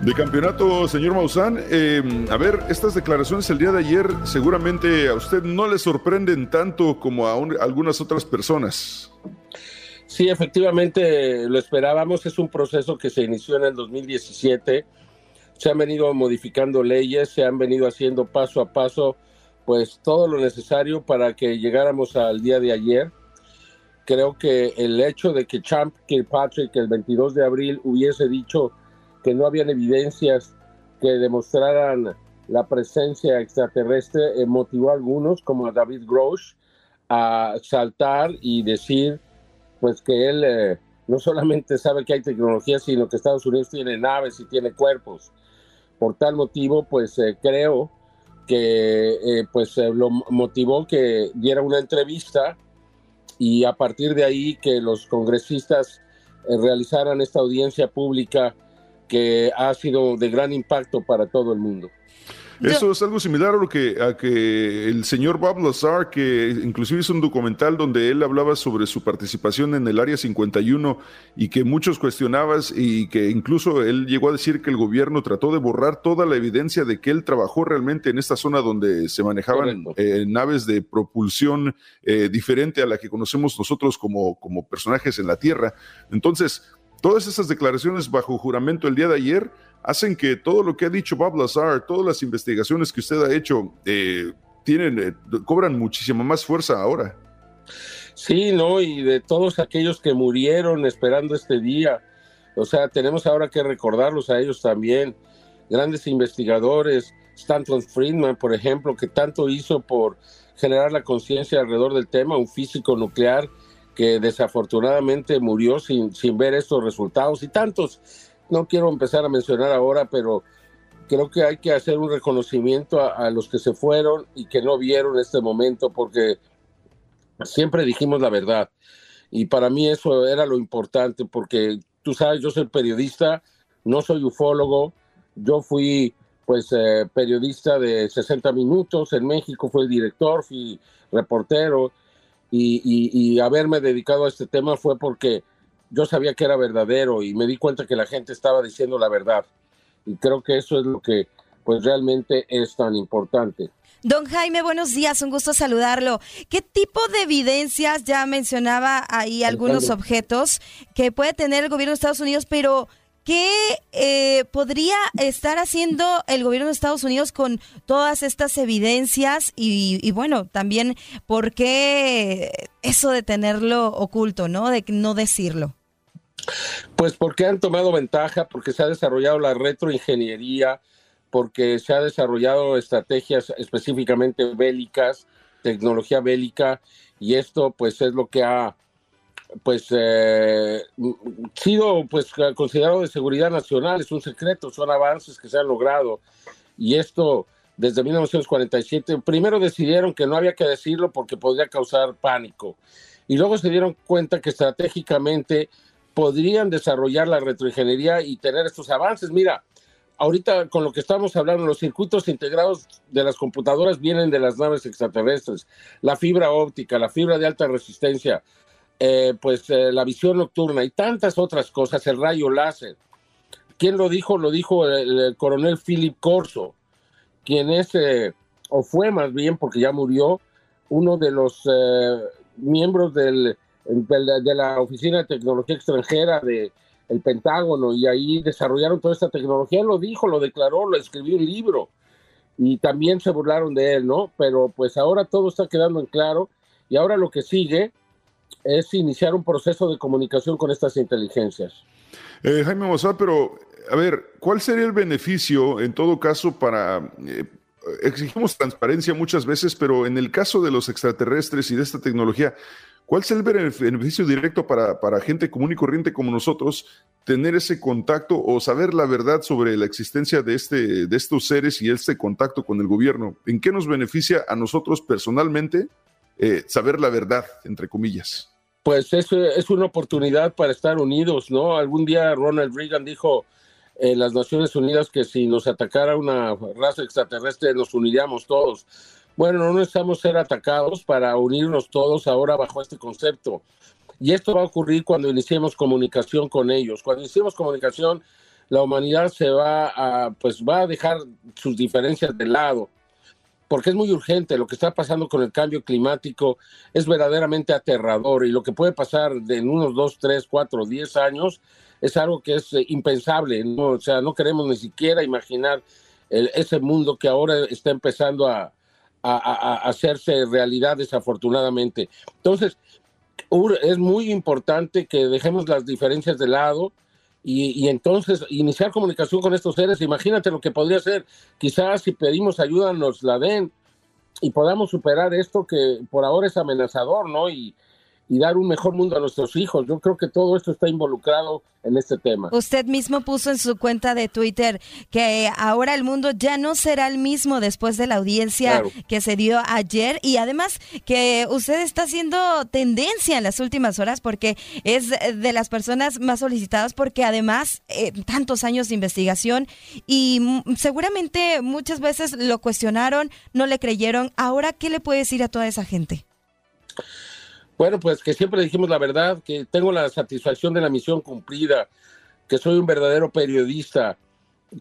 Speaker 2: De campeonato, señor Maussan, em, a ver, estas declaraciones el día de ayer seguramente a usted no le sorprenden tanto como a algunas otras personas.
Speaker 7: Sí, efectivamente lo esperábamos, es un proceso que se inició en el 2017, se han venido modificando leyes, se han venido haciendo paso a paso pues todo lo necesario para que llegáramos al día de ayer. Creo que el hecho de que Champ Kirkpatrick el 22 de abril hubiese dicho que no habían evidencias que demostraran la presencia extraterrestre eh, motivó a algunos, como a David Grosh, a saltar y decir pues que él eh, no solamente sabe que hay tecnología, sino que Estados Unidos tiene naves y tiene cuerpos. Por tal motivo, pues eh, creo que pues lo motivó que diera una entrevista y a partir de ahí que los congresistas realizaran esta audiencia pública que ha sido de gran impacto para todo el mundo.
Speaker 2: Eso es algo similar a lo que, a que el señor Bob Lazar, que inclusive hizo un documental donde él hablaba sobre su participación en el Área 51 y que muchos cuestionabas y que incluso él llegó a decir que el gobierno trató de borrar toda la evidencia de que él trabajó realmente en esta zona donde se manejaban eh, naves de propulsión eh, diferente a la que conocemos nosotros como, como personajes en la Tierra. Entonces, Todas esas declaraciones bajo juramento el día de ayer hacen que todo lo que ha dicho Bob Lazar, todas las investigaciones que usted ha hecho, eh, tienen, eh, cobran muchísima más fuerza ahora.
Speaker 7: Sí, no, y de todos aquellos que murieron esperando este día, o sea, tenemos ahora que recordarlos a ellos también, grandes investigadores, Stanton Friedman, por ejemplo, que tanto hizo por generar la conciencia alrededor del tema, un físico nuclear que desafortunadamente murió sin, sin ver estos resultados y tantos. No quiero empezar a mencionar ahora, pero creo que hay que hacer un reconocimiento a, los que se fueron y que no vieron este momento, porque siempre dijimos la verdad. Y para mí eso era lo importante, porque tú sabes, yo soy periodista, no soy ufólogo, yo fui pues eh, periodista de 60 minutos en México, fui director, fui reportero, y, haberme dedicado a este tema fue porque yo sabía que era verdadero y me di cuenta que la gente estaba diciendo la verdad. Y creo que eso es lo que pues realmente es tan importante.
Speaker 1: Don Jaime, buenos días, un gusto saludarlo. ¿Qué tipo de evidencias, ya mencionaba ahí algunos objetos que puede tener el gobierno de Estados Unidos, pero ¿Qué eh, podría estar haciendo el gobierno de Estados Unidos con todas estas evidencias? Y, bueno, también, ¿por qué eso de tenerlo oculto, ¿no? De no decirlo.
Speaker 7: Pues porque han tomado ventaja, porque se ha desarrollado la retroingeniería, porque se ha desarrollado estrategias específicamente bélicas, tecnología bélica, y esto pues es lo que ha pues eh, sido pues considerado de seguridad nacional, es un secreto, son avances que se han logrado. Y esto desde 1947, primero decidieron que no había que decirlo porque podría causar pánico. Y luego se dieron cuenta que estratégicamente podrían desarrollar la retroingeniería y tener estos avances. Mira, ahorita con lo que estamos hablando, los circuitos integrados de las computadoras vienen de las naves extraterrestres, la fibra óptica, la fibra de alta resistencia, eh, pues eh, la visión nocturna y tantas otras cosas, el rayo láser. ¿Quién lo dijo? Lo dijo el, coronel Philip Corso, quien es, eh, o fue más bien, porque ya murió, uno de los miembros del, de la Oficina de Tecnología Extranjera del el Pentágono, y ahí desarrollaron toda esta tecnología. Lo dijo, lo declaró, lo escribió un libro, y también se burlaron de él, ¿no? Pero pues ahora todo está quedando en claro, y ahora lo que sigue es iniciar un proceso de comunicación con estas inteligencias.
Speaker 2: Eh, Jaime Mozart, pero a ver, ¿cuál sería el beneficio en todo caso para... Eh, exigimos transparencia muchas veces, pero en el caso de los extraterrestres y de esta tecnología, ¿cuál sería el beneficio directo para, para gente común y corriente como nosotros tener ese contacto o saber la verdad sobre la existencia de, este, de estos seres y este contacto con el gobierno? ¿En qué nos beneficia a nosotros personalmente eh, saber la verdad, entre comillas?
Speaker 7: pues es, es una oportunidad para estar unidos, ¿no? Algún día Ronald Reagan dijo en las Naciones Unidas que si nos atacara una raza extraterrestre nos uniríamos todos. Bueno, no necesitamos ser atacados para unirnos todos ahora bajo este concepto. Y esto va a ocurrir cuando iniciemos comunicación con ellos. Cuando iniciemos comunicación, la humanidad se va pues va a dejar sus diferencias de lado, porque es muy urgente. Lo que está pasando con el cambio climático es verdaderamente aterrador y lo que puede pasar en unos dos, tres, cuatro, diez años es algo que es eh, impensable. O sea, no queremos ni siquiera imaginar ese mundo que ahora está empezando a, a, hacerse realidad desafortunadamente. Entonces, es muy importante que dejemos las diferencias de lado y, entonces iniciar comunicación con estos seres. Imagínate lo que podría ser. Quizás si pedimos ayuda nos la den y podamos superar esto que por ahora es amenazador, ¿no? Y dar un mejor mundo a nuestros hijos. Yo creo que todo esto está involucrado en este tema.
Speaker 1: Usted mismo puso en su cuenta de Twitter que ahora el mundo ya no será el mismo después de la audiencia que se dio ayer y además que usted está haciendo tendencia en las últimas horas porque es de las personas más solicitadas porque además eh, tantos años de investigación y seguramente muchas veces lo cuestionaron, no le creyeron. Ahora, ¿qué le puede decir a toda esa gente?
Speaker 7: Bueno, pues que siempre dijimos la verdad, que tengo la satisfacción de la misión cumplida, que soy un verdadero periodista,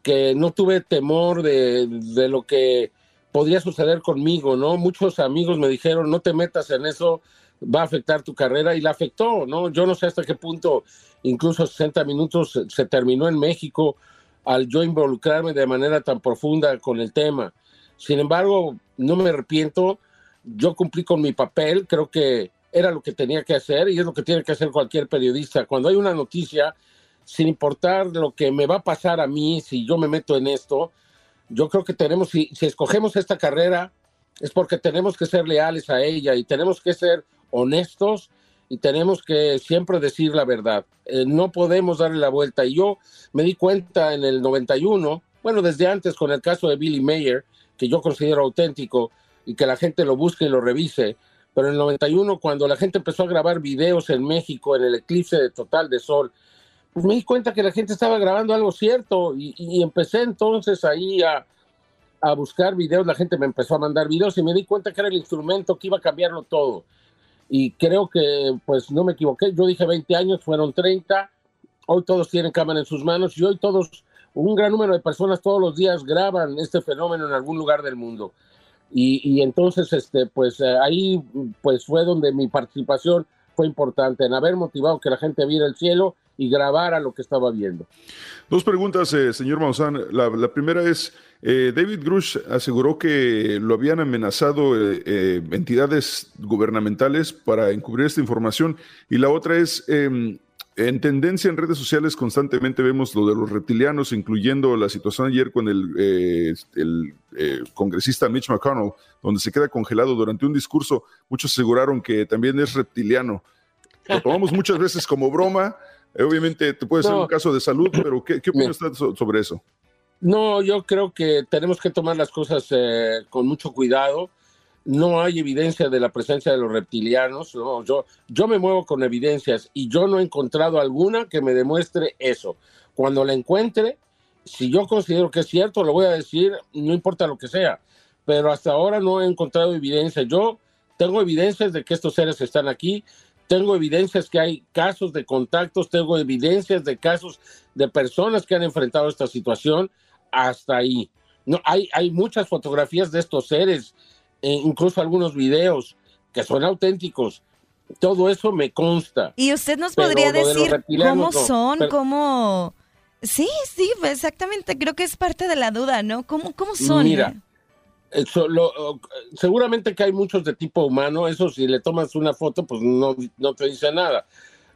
Speaker 7: que no tuve temor de, lo que podría suceder conmigo, ¿no? Muchos amigos me dijeron, no te metas en eso, va a afectar tu carrera y la afectó, ¿no? Yo no sé hasta qué punto, incluso 60 minutos se terminó en México al yo involucrarme de manera tan profunda con el tema. Sin embargo, no me arrepiento, yo cumplí con mi papel, creo que era lo que tenía que hacer y es lo que tiene que hacer cualquier periodista. Cuando hay una noticia, sin importar lo que me va a pasar a mí, si yo me meto en esto, yo creo que tenemos, si, escogemos esta carrera, es porque tenemos que ser leales a ella y tenemos que ser honestos y tenemos que siempre decir la verdad. Eh, no podemos darle la vuelta. Y yo me di cuenta en el 91, bueno, desde antes con el caso de Billy Mayer, que yo considero auténtico y que la gente lo busque y lo revise, pero en el 91, cuando la gente empezó a grabar videos en México, en el eclipse de total de sol, pues me di cuenta que la gente estaba grabando algo cierto y, empecé entonces ahí a, a, buscar videos, la gente me empezó a mandar videos y me di cuenta que era el instrumento que iba a cambiarlo todo. Y creo que pues no me equivoqué, yo dije 20 años, fueron 30, hoy todos tienen cámara en sus manos y hoy todos, un gran número de personas todos los días graban este fenómeno en algún lugar del mundo. Y, entonces, este, pues eh, ahí pues fue donde mi participación fue importante, en haber motivado que la gente viera el cielo y grabara lo que estaba viendo.
Speaker 2: Dos preguntas, eh, señor Maussan. La, primera es, eh, David Grush aseguró que lo habían amenazado entidades gubernamentales para encubrir esta información. Y la otra es, em, en tendencia en redes sociales constantemente vemos lo de los reptilianos, incluyendo la situación ayer con el, eh, el eh, congresista Mitch McConnell, donde se queda congelado durante un discurso. Muchos aseguraron que también es reptiliano. Lo tomamos muchas veces como broma. Eh, obviamente te puede ser un caso de salud, pero ¿qué, qué usted sobre eso?
Speaker 7: No, yo creo que tenemos que tomar las cosas con mucho cuidado no hay evidencia de la presencia de los reptilianos. yo, yo me muevo con evidencias y yo no he encontrado alguna que me demuestre eso. Cuando la encuentre, si yo considero que es cierto, lo voy a decir, no importa lo que sea. Pero hasta ahora no he encontrado evidencia. Yo tengo evidencias de que estos seres están aquí, tengo evidencias que hay casos de contactos, tengo evidencias de casos de personas que han enfrentado esta situación. Hasta ahí. No, hay, hay muchas fotografías de estos seres e incluso algunos videos que son auténticos. Todo eso me consta.
Speaker 1: ¿Y usted nos podría decir cómo son, cómo... Sí, sí, exactamente. Creo que es parte de la duda, ¿no? ¿Cómo, cómo son?
Speaker 7: Mira, seguramente que hay muchos de tipo humano. Eso si le tomas una foto, pues no, no te dice nada.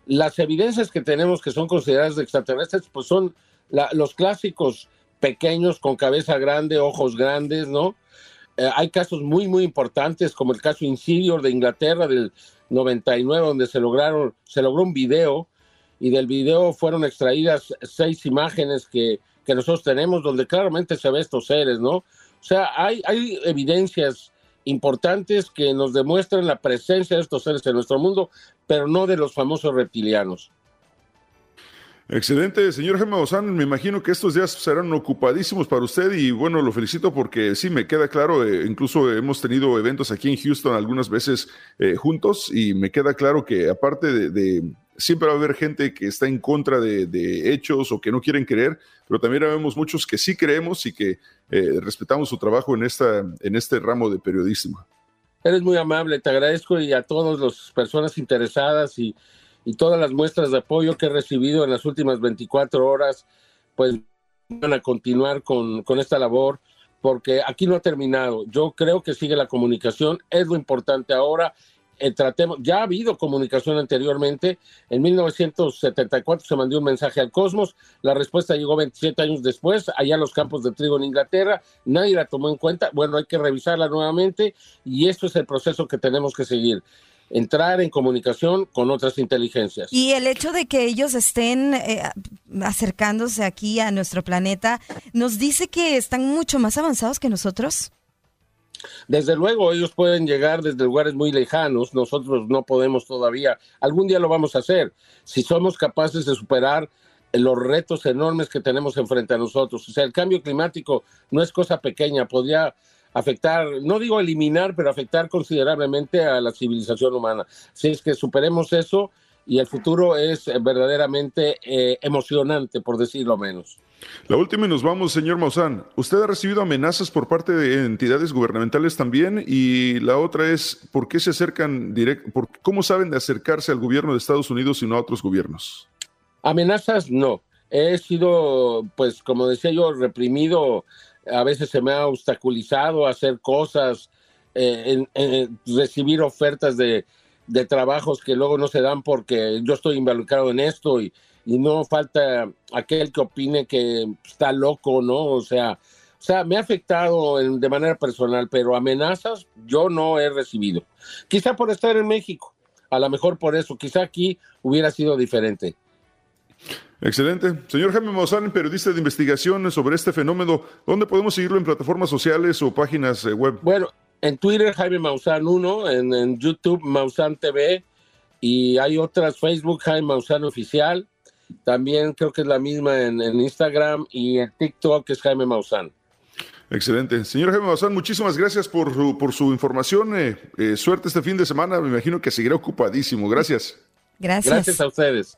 Speaker 7: Las evidencias que tenemos que son consideradas extraterrestres, pues son los clásicos pequeños con cabeza grande, ojos grandes, ¿no? Eh, hay casos muy, muy importantes, como el caso Insidior de Inglaterra del 99, donde se, lograron, se logró un video y del video fueron extraídas seis imágenes que, que nosotros tenemos, donde claramente se ve estos seres, ¿no? O sea, hay, hay evidencias importantes que nos demuestran la presencia de estos seres en nuestro mundo, pero no de los famosos reptilianos.
Speaker 2: Excelente, señor Gemma Ozán. Me imagino que estos días serán ocupadísimos para usted y bueno, lo felicito porque sí, me queda claro, eh, incluso hemos tenido eventos aquí en Houston algunas veces eh, juntos y me queda claro que aparte de, siempre va a haber gente que está en contra de, hechos o que no quieren creer, pero también vemos muchos que sí creemos y que eh, respetamos su trabajo en, esta, en este ramo de periodismo.
Speaker 7: Eres muy amable, te agradezco y a todas las personas interesadas y y todas las muestras de apoyo que he recibido en las últimas 24 horas, pues van a continuar con, esta labor porque aquí no ha terminado. Yo creo que sigue la comunicación, es lo importante ahora. Eh, tratemos, ya ha habido comunicación anteriormente. En 1974 se mandó un mensaje al cosmos. La respuesta llegó 27 años después, allá en los campos de trigo en Inglaterra. Nadie la tomó en cuenta. Bueno, hay que revisarla nuevamente y esto es el proceso que tenemos que seguir entrar en comunicación con otras inteligencias.
Speaker 1: Y el hecho de que ellos estén eh, acercándose aquí a nuestro planeta, ¿nos dice que están mucho más avanzados que nosotros?
Speaker 7: Desde luego, ellos pueden llegar desde lugares muy lejanos, nosotros no podemos todavía. Algún día lo vamos a hacer, si somos capaces de superar los retos enormes que tenemos enfrente a nosotros. O sea, el cambio climático no es cosa pequeña, podría afectar, no digo eliminar, pero afectar considerablemente a la civilización humana. Si es que superemos eso y el futuro es verdaderamente eh, emocionante, por decirlo menos.
Speaker 2: La última y nos vamos, señor Maussan. Usted ha recibido amenazas por parte de entidades gubernamentales también y la otra es, ¿por qué se acercan directo? ¿Cómo saben de acercarse al gobierno de Estados Unidos y no a otros gobiernos?
Speaker 7: Amenazas, no. He sido, pues, como decía yo, reprimido a veces se me ha obstaculizado hacer cosas, eh, en, recibir ofertas de, trabajos que luego no se dan porque yo estoy involucrado en esto y, no falta aquel que opine que está loco, ¿no? O sea, o sea, me ha afectado de manera personal, pero amenazas yo no he recibido. Quizá por estar en México, a lo mejor por eso, quizá aquí hubiera sido diferente.
Speaker 2: Excelente. Señor Jaime Maussan, periodista de investigación sobre este fenómeno, ¿dónde podemos seguirlo en plataformas sociales o páginas eh, web?
Speaker 7: Bueno, en Twitter Jaime Maussan 1, en, YouTube Maussan TV y hay otras Facebook Jaime Maussan Oficial. También creo que es la misma en, Instagram y en TikTok es Jaime Maussan.
Speaker 2: Excelente. Señor Jaime Maussan, muchísimas gracias por su, por su información. Eh, eh, suerte este fin de semana. Me imagino que seguirá ocupadísimo. Gracias.
Speaker 1: Gracias.
Speaker 7: Gracias a ustedes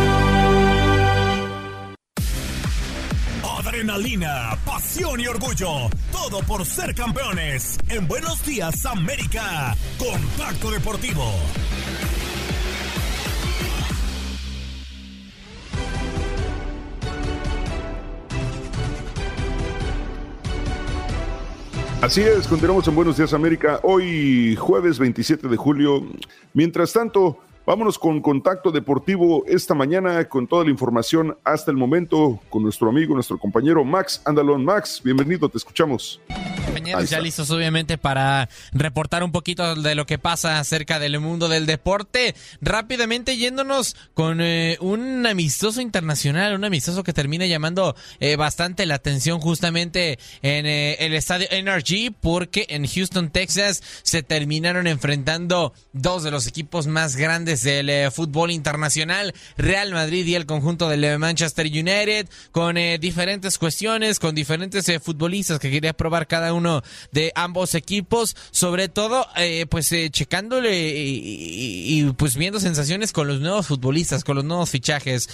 Speaker 8: Adrenalina, pasión y orgullo. Todo por ser campeones. En Buenos Días, América. Contacto Deportivo.
Speaker 2: Así es, continuamos en Buenos Días América. Hoy jueves 27 de julio. Mientras tanto, Vámonos con Contacto Deportivo esta mañana con toda la información hasta el momento con nuestro amigo, nuestro compañero Max Andalón. Max, bienvenido, te escuchamos.
Speaker 9: Compañeros, ya listos obviamente para reportar un poquito de lo que pasa acerca del mundo del deporte. Rápidamente yéndonos con eh, un amistoso internacional, un amistoso que termina llamando eh, bastante la atención justamente en eh, el estadio NRG porque en Houston, Texas se terminaron enfrentando dos de los equipos más grandes del eh, fútbol internacional, Real Madrid y el conjunto del eh, Manchester United, con eh, diferentes cuestiones, con diferentes futbolistas que quería probar cada uno de ambos equipos, sobre todo pues checándole y, y, pues viendo sensaciones con los nuevos futbolistas, con los nuevos fichajes.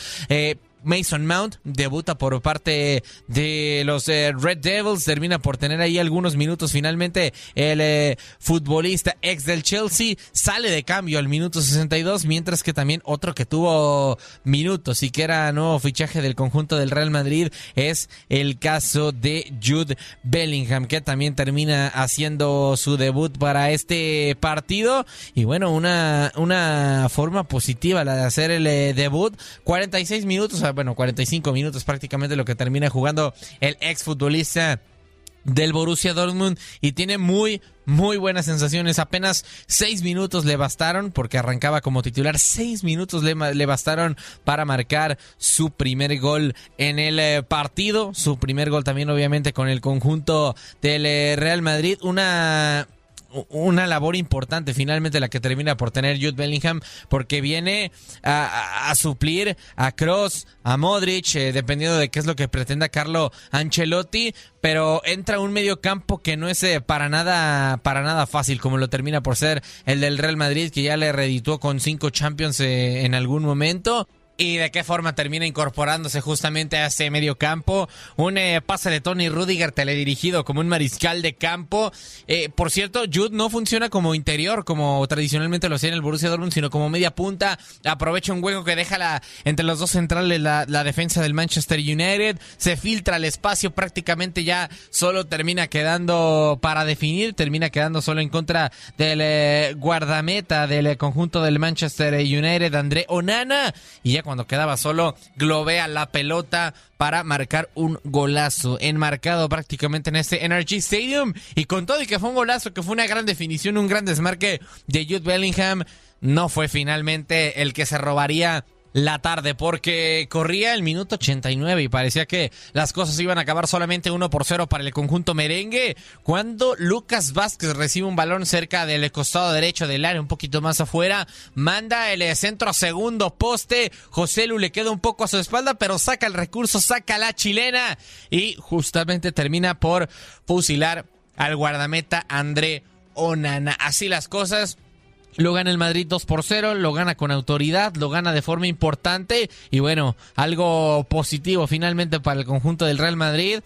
Speaker 9: Mason Mount debuta por parte de los eh, Red Devils, termina por tener ahí algunos minutos. Finalmente el eh, futbolista ex del Chelsea sale de cambio al minuto 62, mientras que también otro que tuvo minutos y que era nuevo fichaje del conjunto del Real Madrid es el caso de Jude Bellingham, que también termina haciendo su debut para este partido. Y bueno, una, una forma positiva la de hacer el eh, debut, 46 minutos bueno, 45 minutos prácticamente lo que termina jugando el exfutbolista del Borussia Dortmund y tiene muy, muy buenas sensaciones. Apenas seis minutos le bastaron, porque arrancaba como titular, seis minutos le, le bastaron para marcar su primer gol en el eh, partido. Su primer gol también, obviamente, con el conjunto del eh, Real Madrid. Una una labor importante finalmente la que termina por tener Jude Bellingham porque viene a, suplir a Cross, a Modric, eh, dependiendo de qué es lo que pretenda Carlo Ancelotti, pero entra un medio campo que no es eh, para nada para nada fácil como lo termina por ser el del Real Madrid que ya le reeditó con cinco Champions eh, en algún momento y de qué forma termina incorporándose justamente a ese medio campo. Un eh, pase de Tony Rudiger teledirigido como un mariscal de campo. Eh, por cierto, Jude no funciona como interior, como tradicionalmente lo hacía en el Borussia Dortmund, sino como media punta. Aprovecha un hueco que deja la, entre los dos centrales la, defensa del Manchester United. Se filtra el espacio, prácticamente ya solo termina quedando para definir, termina quedando solo en contra del eh, guardameta del conjunto del Manchester United, André Onana. Y cuando quedaba solo, globea la pelota para marcar un golazo, enmarcado prácticamente en este Energy Stadium. Y con todo y que fue un golazo, que fue una gran definición, un gran desmarque de Jude Bellingham, no fue finalmente el que se robaría la tarde porque corría el minuto 89 y parecía que las cosas iban a acabar solamente 1 por 0 para el conjunto merengue cuando Lucas Vázquez recibe un balón cerca del costado derecho del área un poquito más afuera manda el centro a segundo poste José Lu le queda un poco a su espalda pero saca el recurso saca la chilena y justamente termina por fusilar al guardameta André Onana. Así las cosas lo gana el Madrid 2 por 0, lo gana con autoridad, lo gana de forma importante y bueno, algo positivo finalmente para el conjunto del Real Madrid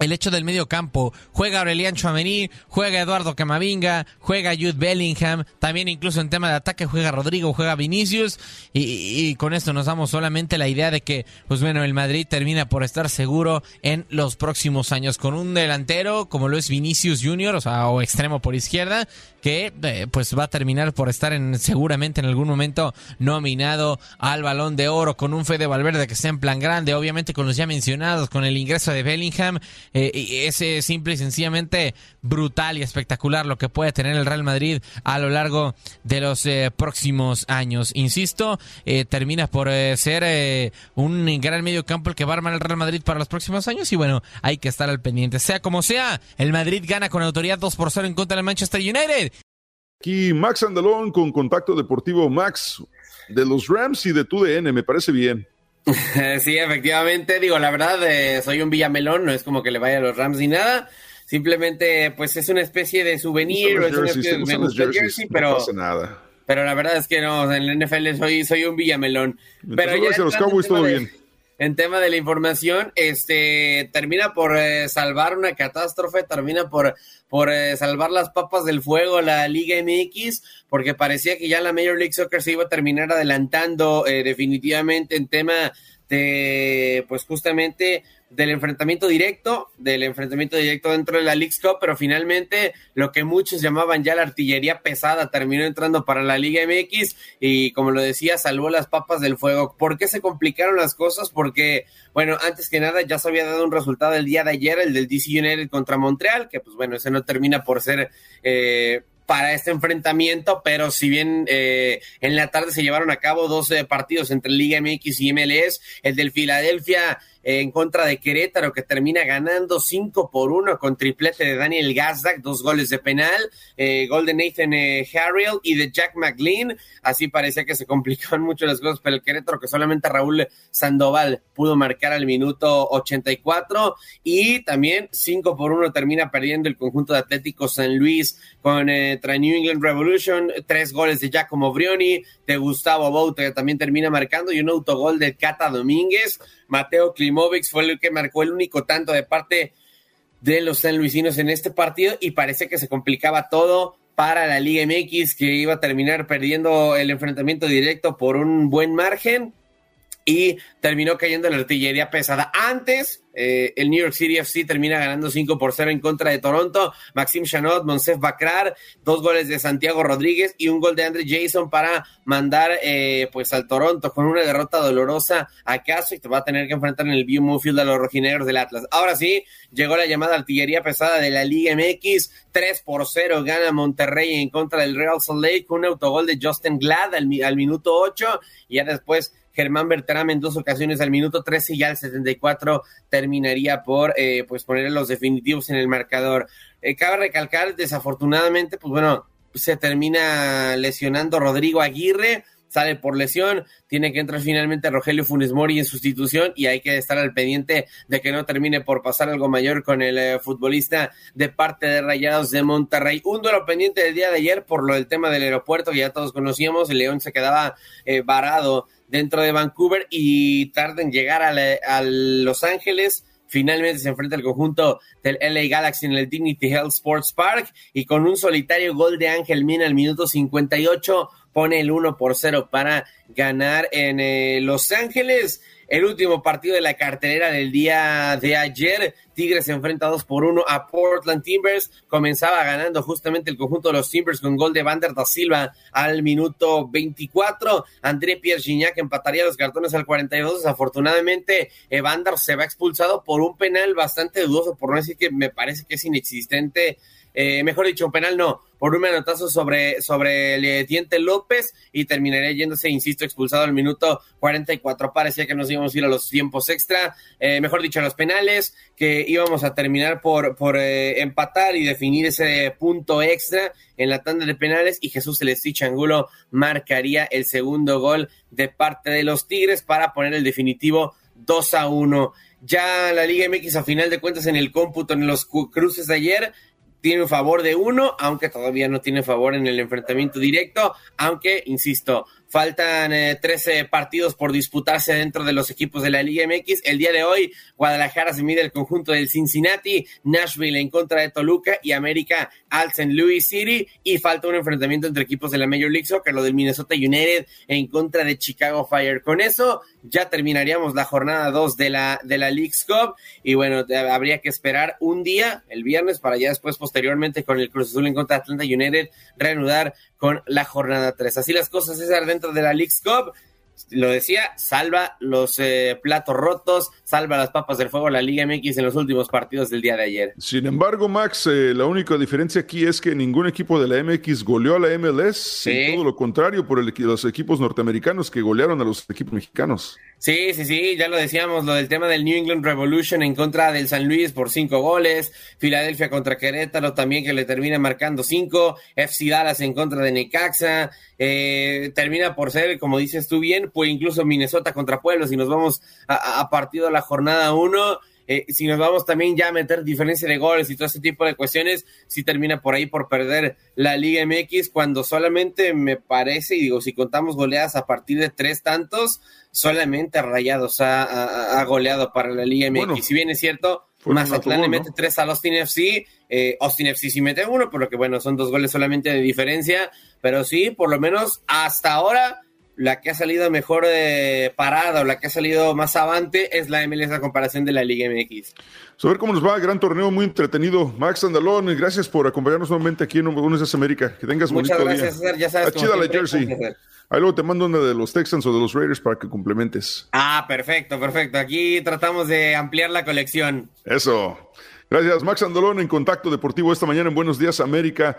Speaker 9: el hecho del medio campo. Juega Aurelian Chouameni, juega Eduardo Camavinga, juega Jude Bellingham, también incluso en tema de ataque juega Rodrigo, juega Vinicius y, con esto nos damos solamente la idea de que, pues bueno, el Madrid termina por estar seguro en los próximos años con un delantero como lo es Vinicius Junior, o sea, o extremo por izquierda, que eh, pues va a terminar por estar en seguramente en algún momento nominado al Balón de Oro con un Fede Valverde que está en plan grande, obviamente con los ya mencionados, con el ingreso de Bellingham eh, es simple y sencillamente brutal y espectacular lo que puede tener el Real Madrid a lo largo de los eh, próximos años. Insisto, eh, termina por ser un gran medio campo el que va a armar el Real Madrid para los próximos años y bueno, hay que estar al pendiente. Sea como sea, el Madrid gana con autoridad 2 por 0 en contra del Manchester United.
Speaker 2: Aquí Max Andalón con Contacto Deportivo Max de los Rams y de TUDN, me parece bien. (laughs)
Speaker 10: sí, efectivamente, digo, la verdad, eh, soy un Villamelón, no es como que le vaya a los Rams ni nada, simplemente pues es una especie de souvenir, o es una especie de, me gusta jersey, pero... No pasa nada. Pero la verdad es que no, en el NFL soy, soy un Villamelón. Pero ya los Cowboys todo bien. En tema de la información, este termina por eh, salvar una catástrofe, termina por, por eh, salvar las papas del fuego la Liga MX, porque parecía que ya la Major League Soccer se iba a terminar adelantando eh, definitivamente en tema de, pues justamente del enfrentamiento directo, del enfrentamiento directo dentro de la League Cup, pero finalmente lo que muchos llamaban ya la artillería pesada terminó entrando para la Liga MX y como lo decía, salvó las papas del fuego. ¿Por qué se complicaron las cosas? Porque, bueno, antes que nada ya se había dado un resultado el día de ayer, el del DC United contra Montreal, que pues bueno, ese no termina por ser... Eh, para este enfrentamiento, pero si bien eh, en la tarde se llevaron a cabo 12 partidos entre Liga MX y MLS, el del Filadelfia en contra de Querétaro, que termina ganando 5 por 1 con triplete de Daniel Gazdak, dos goles de penal, eh, gol de Nathan eh, Harriel y de Jack McLean. Así parecía que se (laughs) complicaban mucho las cosas para el Querétaro, que solamente Raúl Sandoval pudo marcar al minuto 84. Y también 5 por 1 termina perdiendo el conjunto de Atlético San Luis con eh, New England Revolution, tres goles de Giacomo Brioni, de Gustavo Bouta, que también termina marcando, y un autogol de Cata Domínguez. Mateo Klimovic fue el que marcó el único tanto de parte de los San Luisinos en este partido y parece que se complicaba todo para la Liga MX que iba a terminar perdiendo el enfrentamiento directo por un buen margen y terminó cayendo la artillería pesada. Antes, eh, el New York City FC termina ganando 5 por 0 en contra de Toronto. Maxim Chanot, Monsef Bakrar, dos goles de Santiago Rodríguez y un gol de Andre Jason para mandar eh, pues al Toronto con una derrota dolorosa a caso y te va a tener que enfrentar en el View Field a los rojinegros del Atlas. Ahora sí, llegó la llamada artillería pesada de la Liga MX. 3 por 0 gana Monterrey en contra del Real Salt Lake un autogol de Justin Glad al, al minuto 8 y ya después Germán Bertrán en dos ocasiones al minuto 13 y al 74 terminaría por eh, pues poner los definitivos en el marcador. Eh, cabe recalcar, desafortunadamente, pues bueno, se termina lesionando Rodrigo Aguirre, sale por lesión, tiene que entrar finalmente Rogelio Funes Mori en sustitución y hay que estar al pendiente de que no termine por pasar algo mayor con el eh, futbolista de parte de Rayados de Monterrey. Un duelo pendiente del día de ayer por lo del tema del aeropuerto que ya todos conocíamos, el León se quedaba varado dentro de Vancouver y tarda en llegar a, Los Ángeles. Finalmente se enfrenta al conjunto del LA Galaxy en el Dignity Health Sports Park y con un solitario gol de Ángel Mina al minuto 58 pone el 1 por 0 para ganar en eh, Los Ángeles. El último partido de la cartelera del día de ayer, Tigres enfrenta 2 por 1 a Portland Timbers. Comenzaba ganando justamente el conjunto de los Timbers con gol de Vander da Silva al minuto 24. André Pierre Gignac empataría los cartones al 42. Desafortunadamente, Evander se va expulsado por un penal bastante dudoso, por no decir que me parece que es inexistente eh, mejor dicho, un penal no, por un manotazo sobre, sobre el diente López y terminaré yéndose, insisto, expulsado al minuto 44. Parecía que nos íbamos a ir a los tiempos extra, eh, mejor dicho, a los penales, que íbamos a terminar por, por eh, empatar y definir ese punto extra en la tanda de penales y Jesús Celestich Angulo marcaría el segundo gol de parte de los Tigres para poner el definitivo 2 a 1. Ya la Liga MX a final de cuentas en el cómputo en los cruces de ayer tiene favor de uno, aunque todavía no tiene favor en el enfrentamiento directo, aunque, insisto, Faltan 13 eh, partidos por disputarse dentro de los equipos de la Liga MX. El día de hoy, Guadalajara se mide el conjunto del Cincinnati, Nashville en contra de Toluca y América al St. Louis City. Y falta un enfrentamiento entre equipos de la Major League Soccer, lo del Minnesota United en contra de Chicago Fire. Con eso ya terminaríamos la jornada 2 de la, de la League's Cup. Y bueno, habría que esperar un día, el viernes, para ya después, posteriormente, con el Cruz Azul en contra de Atlanta United, reanudar con la jornada 3. Así las cosas, César, dentro de la League's Cup. Lo decía, salva los eh, platos rotos, salva las papas del fuego la Liga MX en los últimos partidos del día de ayer.
Speaker 2: Sin embargo, Max, eh, la única diferencia aquí es que ningún equipo de la MX goleó a la MLS, todo lo contrario por los equipos norteamericanos que golearon a los equipos mexicanos.
Speaker 10: Sí, sí, sí, ya lo decíamos, lo del tema del New England Revolution en contra del San Luis por cinco goles, Filadelfia contra Querétaro también que le termina marcando cinco, FC Dallas en contra de Necaxa, eh, termina por ser, como dices tú bien, pues incluso Minnesota contra Pueblos y nos vamos a, a partido a la jornada uno. Eh, si nos vamos también ya a meter diferencia de goles y todo ese tipo de cuestiones, si termina por ahí por perder la Liga MX cuando solamente me parece, y digo, si contamos goleadas a partir de tres tantos, solamente Rayados ha, goleado para la Liga MX. si bien es cierto, Mazatlán le mete tres a Austin FC, eh, Austin FC sí mete uno, por lo que bueno, son dos goles solamente de diferencia, pero sí, por lo menos hasta ahora la que ha salido mejor de parada o la que ha salido más avante es la MLS a comparación de la Liga MX.
Speaker 2: A ver cómo nos va, gran torneo muy entretenido. Max Andalón, gracias por acompañarnos nuevamente aquí en Días América. Que tengas
Speaker 10: Muchas
Speaker 2: bonito
Speaker 10: gracias, César, ya sabes.
Speaker 2: Chida la jersey. Ahí luego te mando una de los Texans o de los Raiders para que complementes.
Speaker 10: Ah, perfecto, perfecto. Aquí tratamos de ampliar la colección.
Speaker 2: Eso. Gracias, Max Andalón, en Contacto Deportivo esta mañana en Buenos Días América.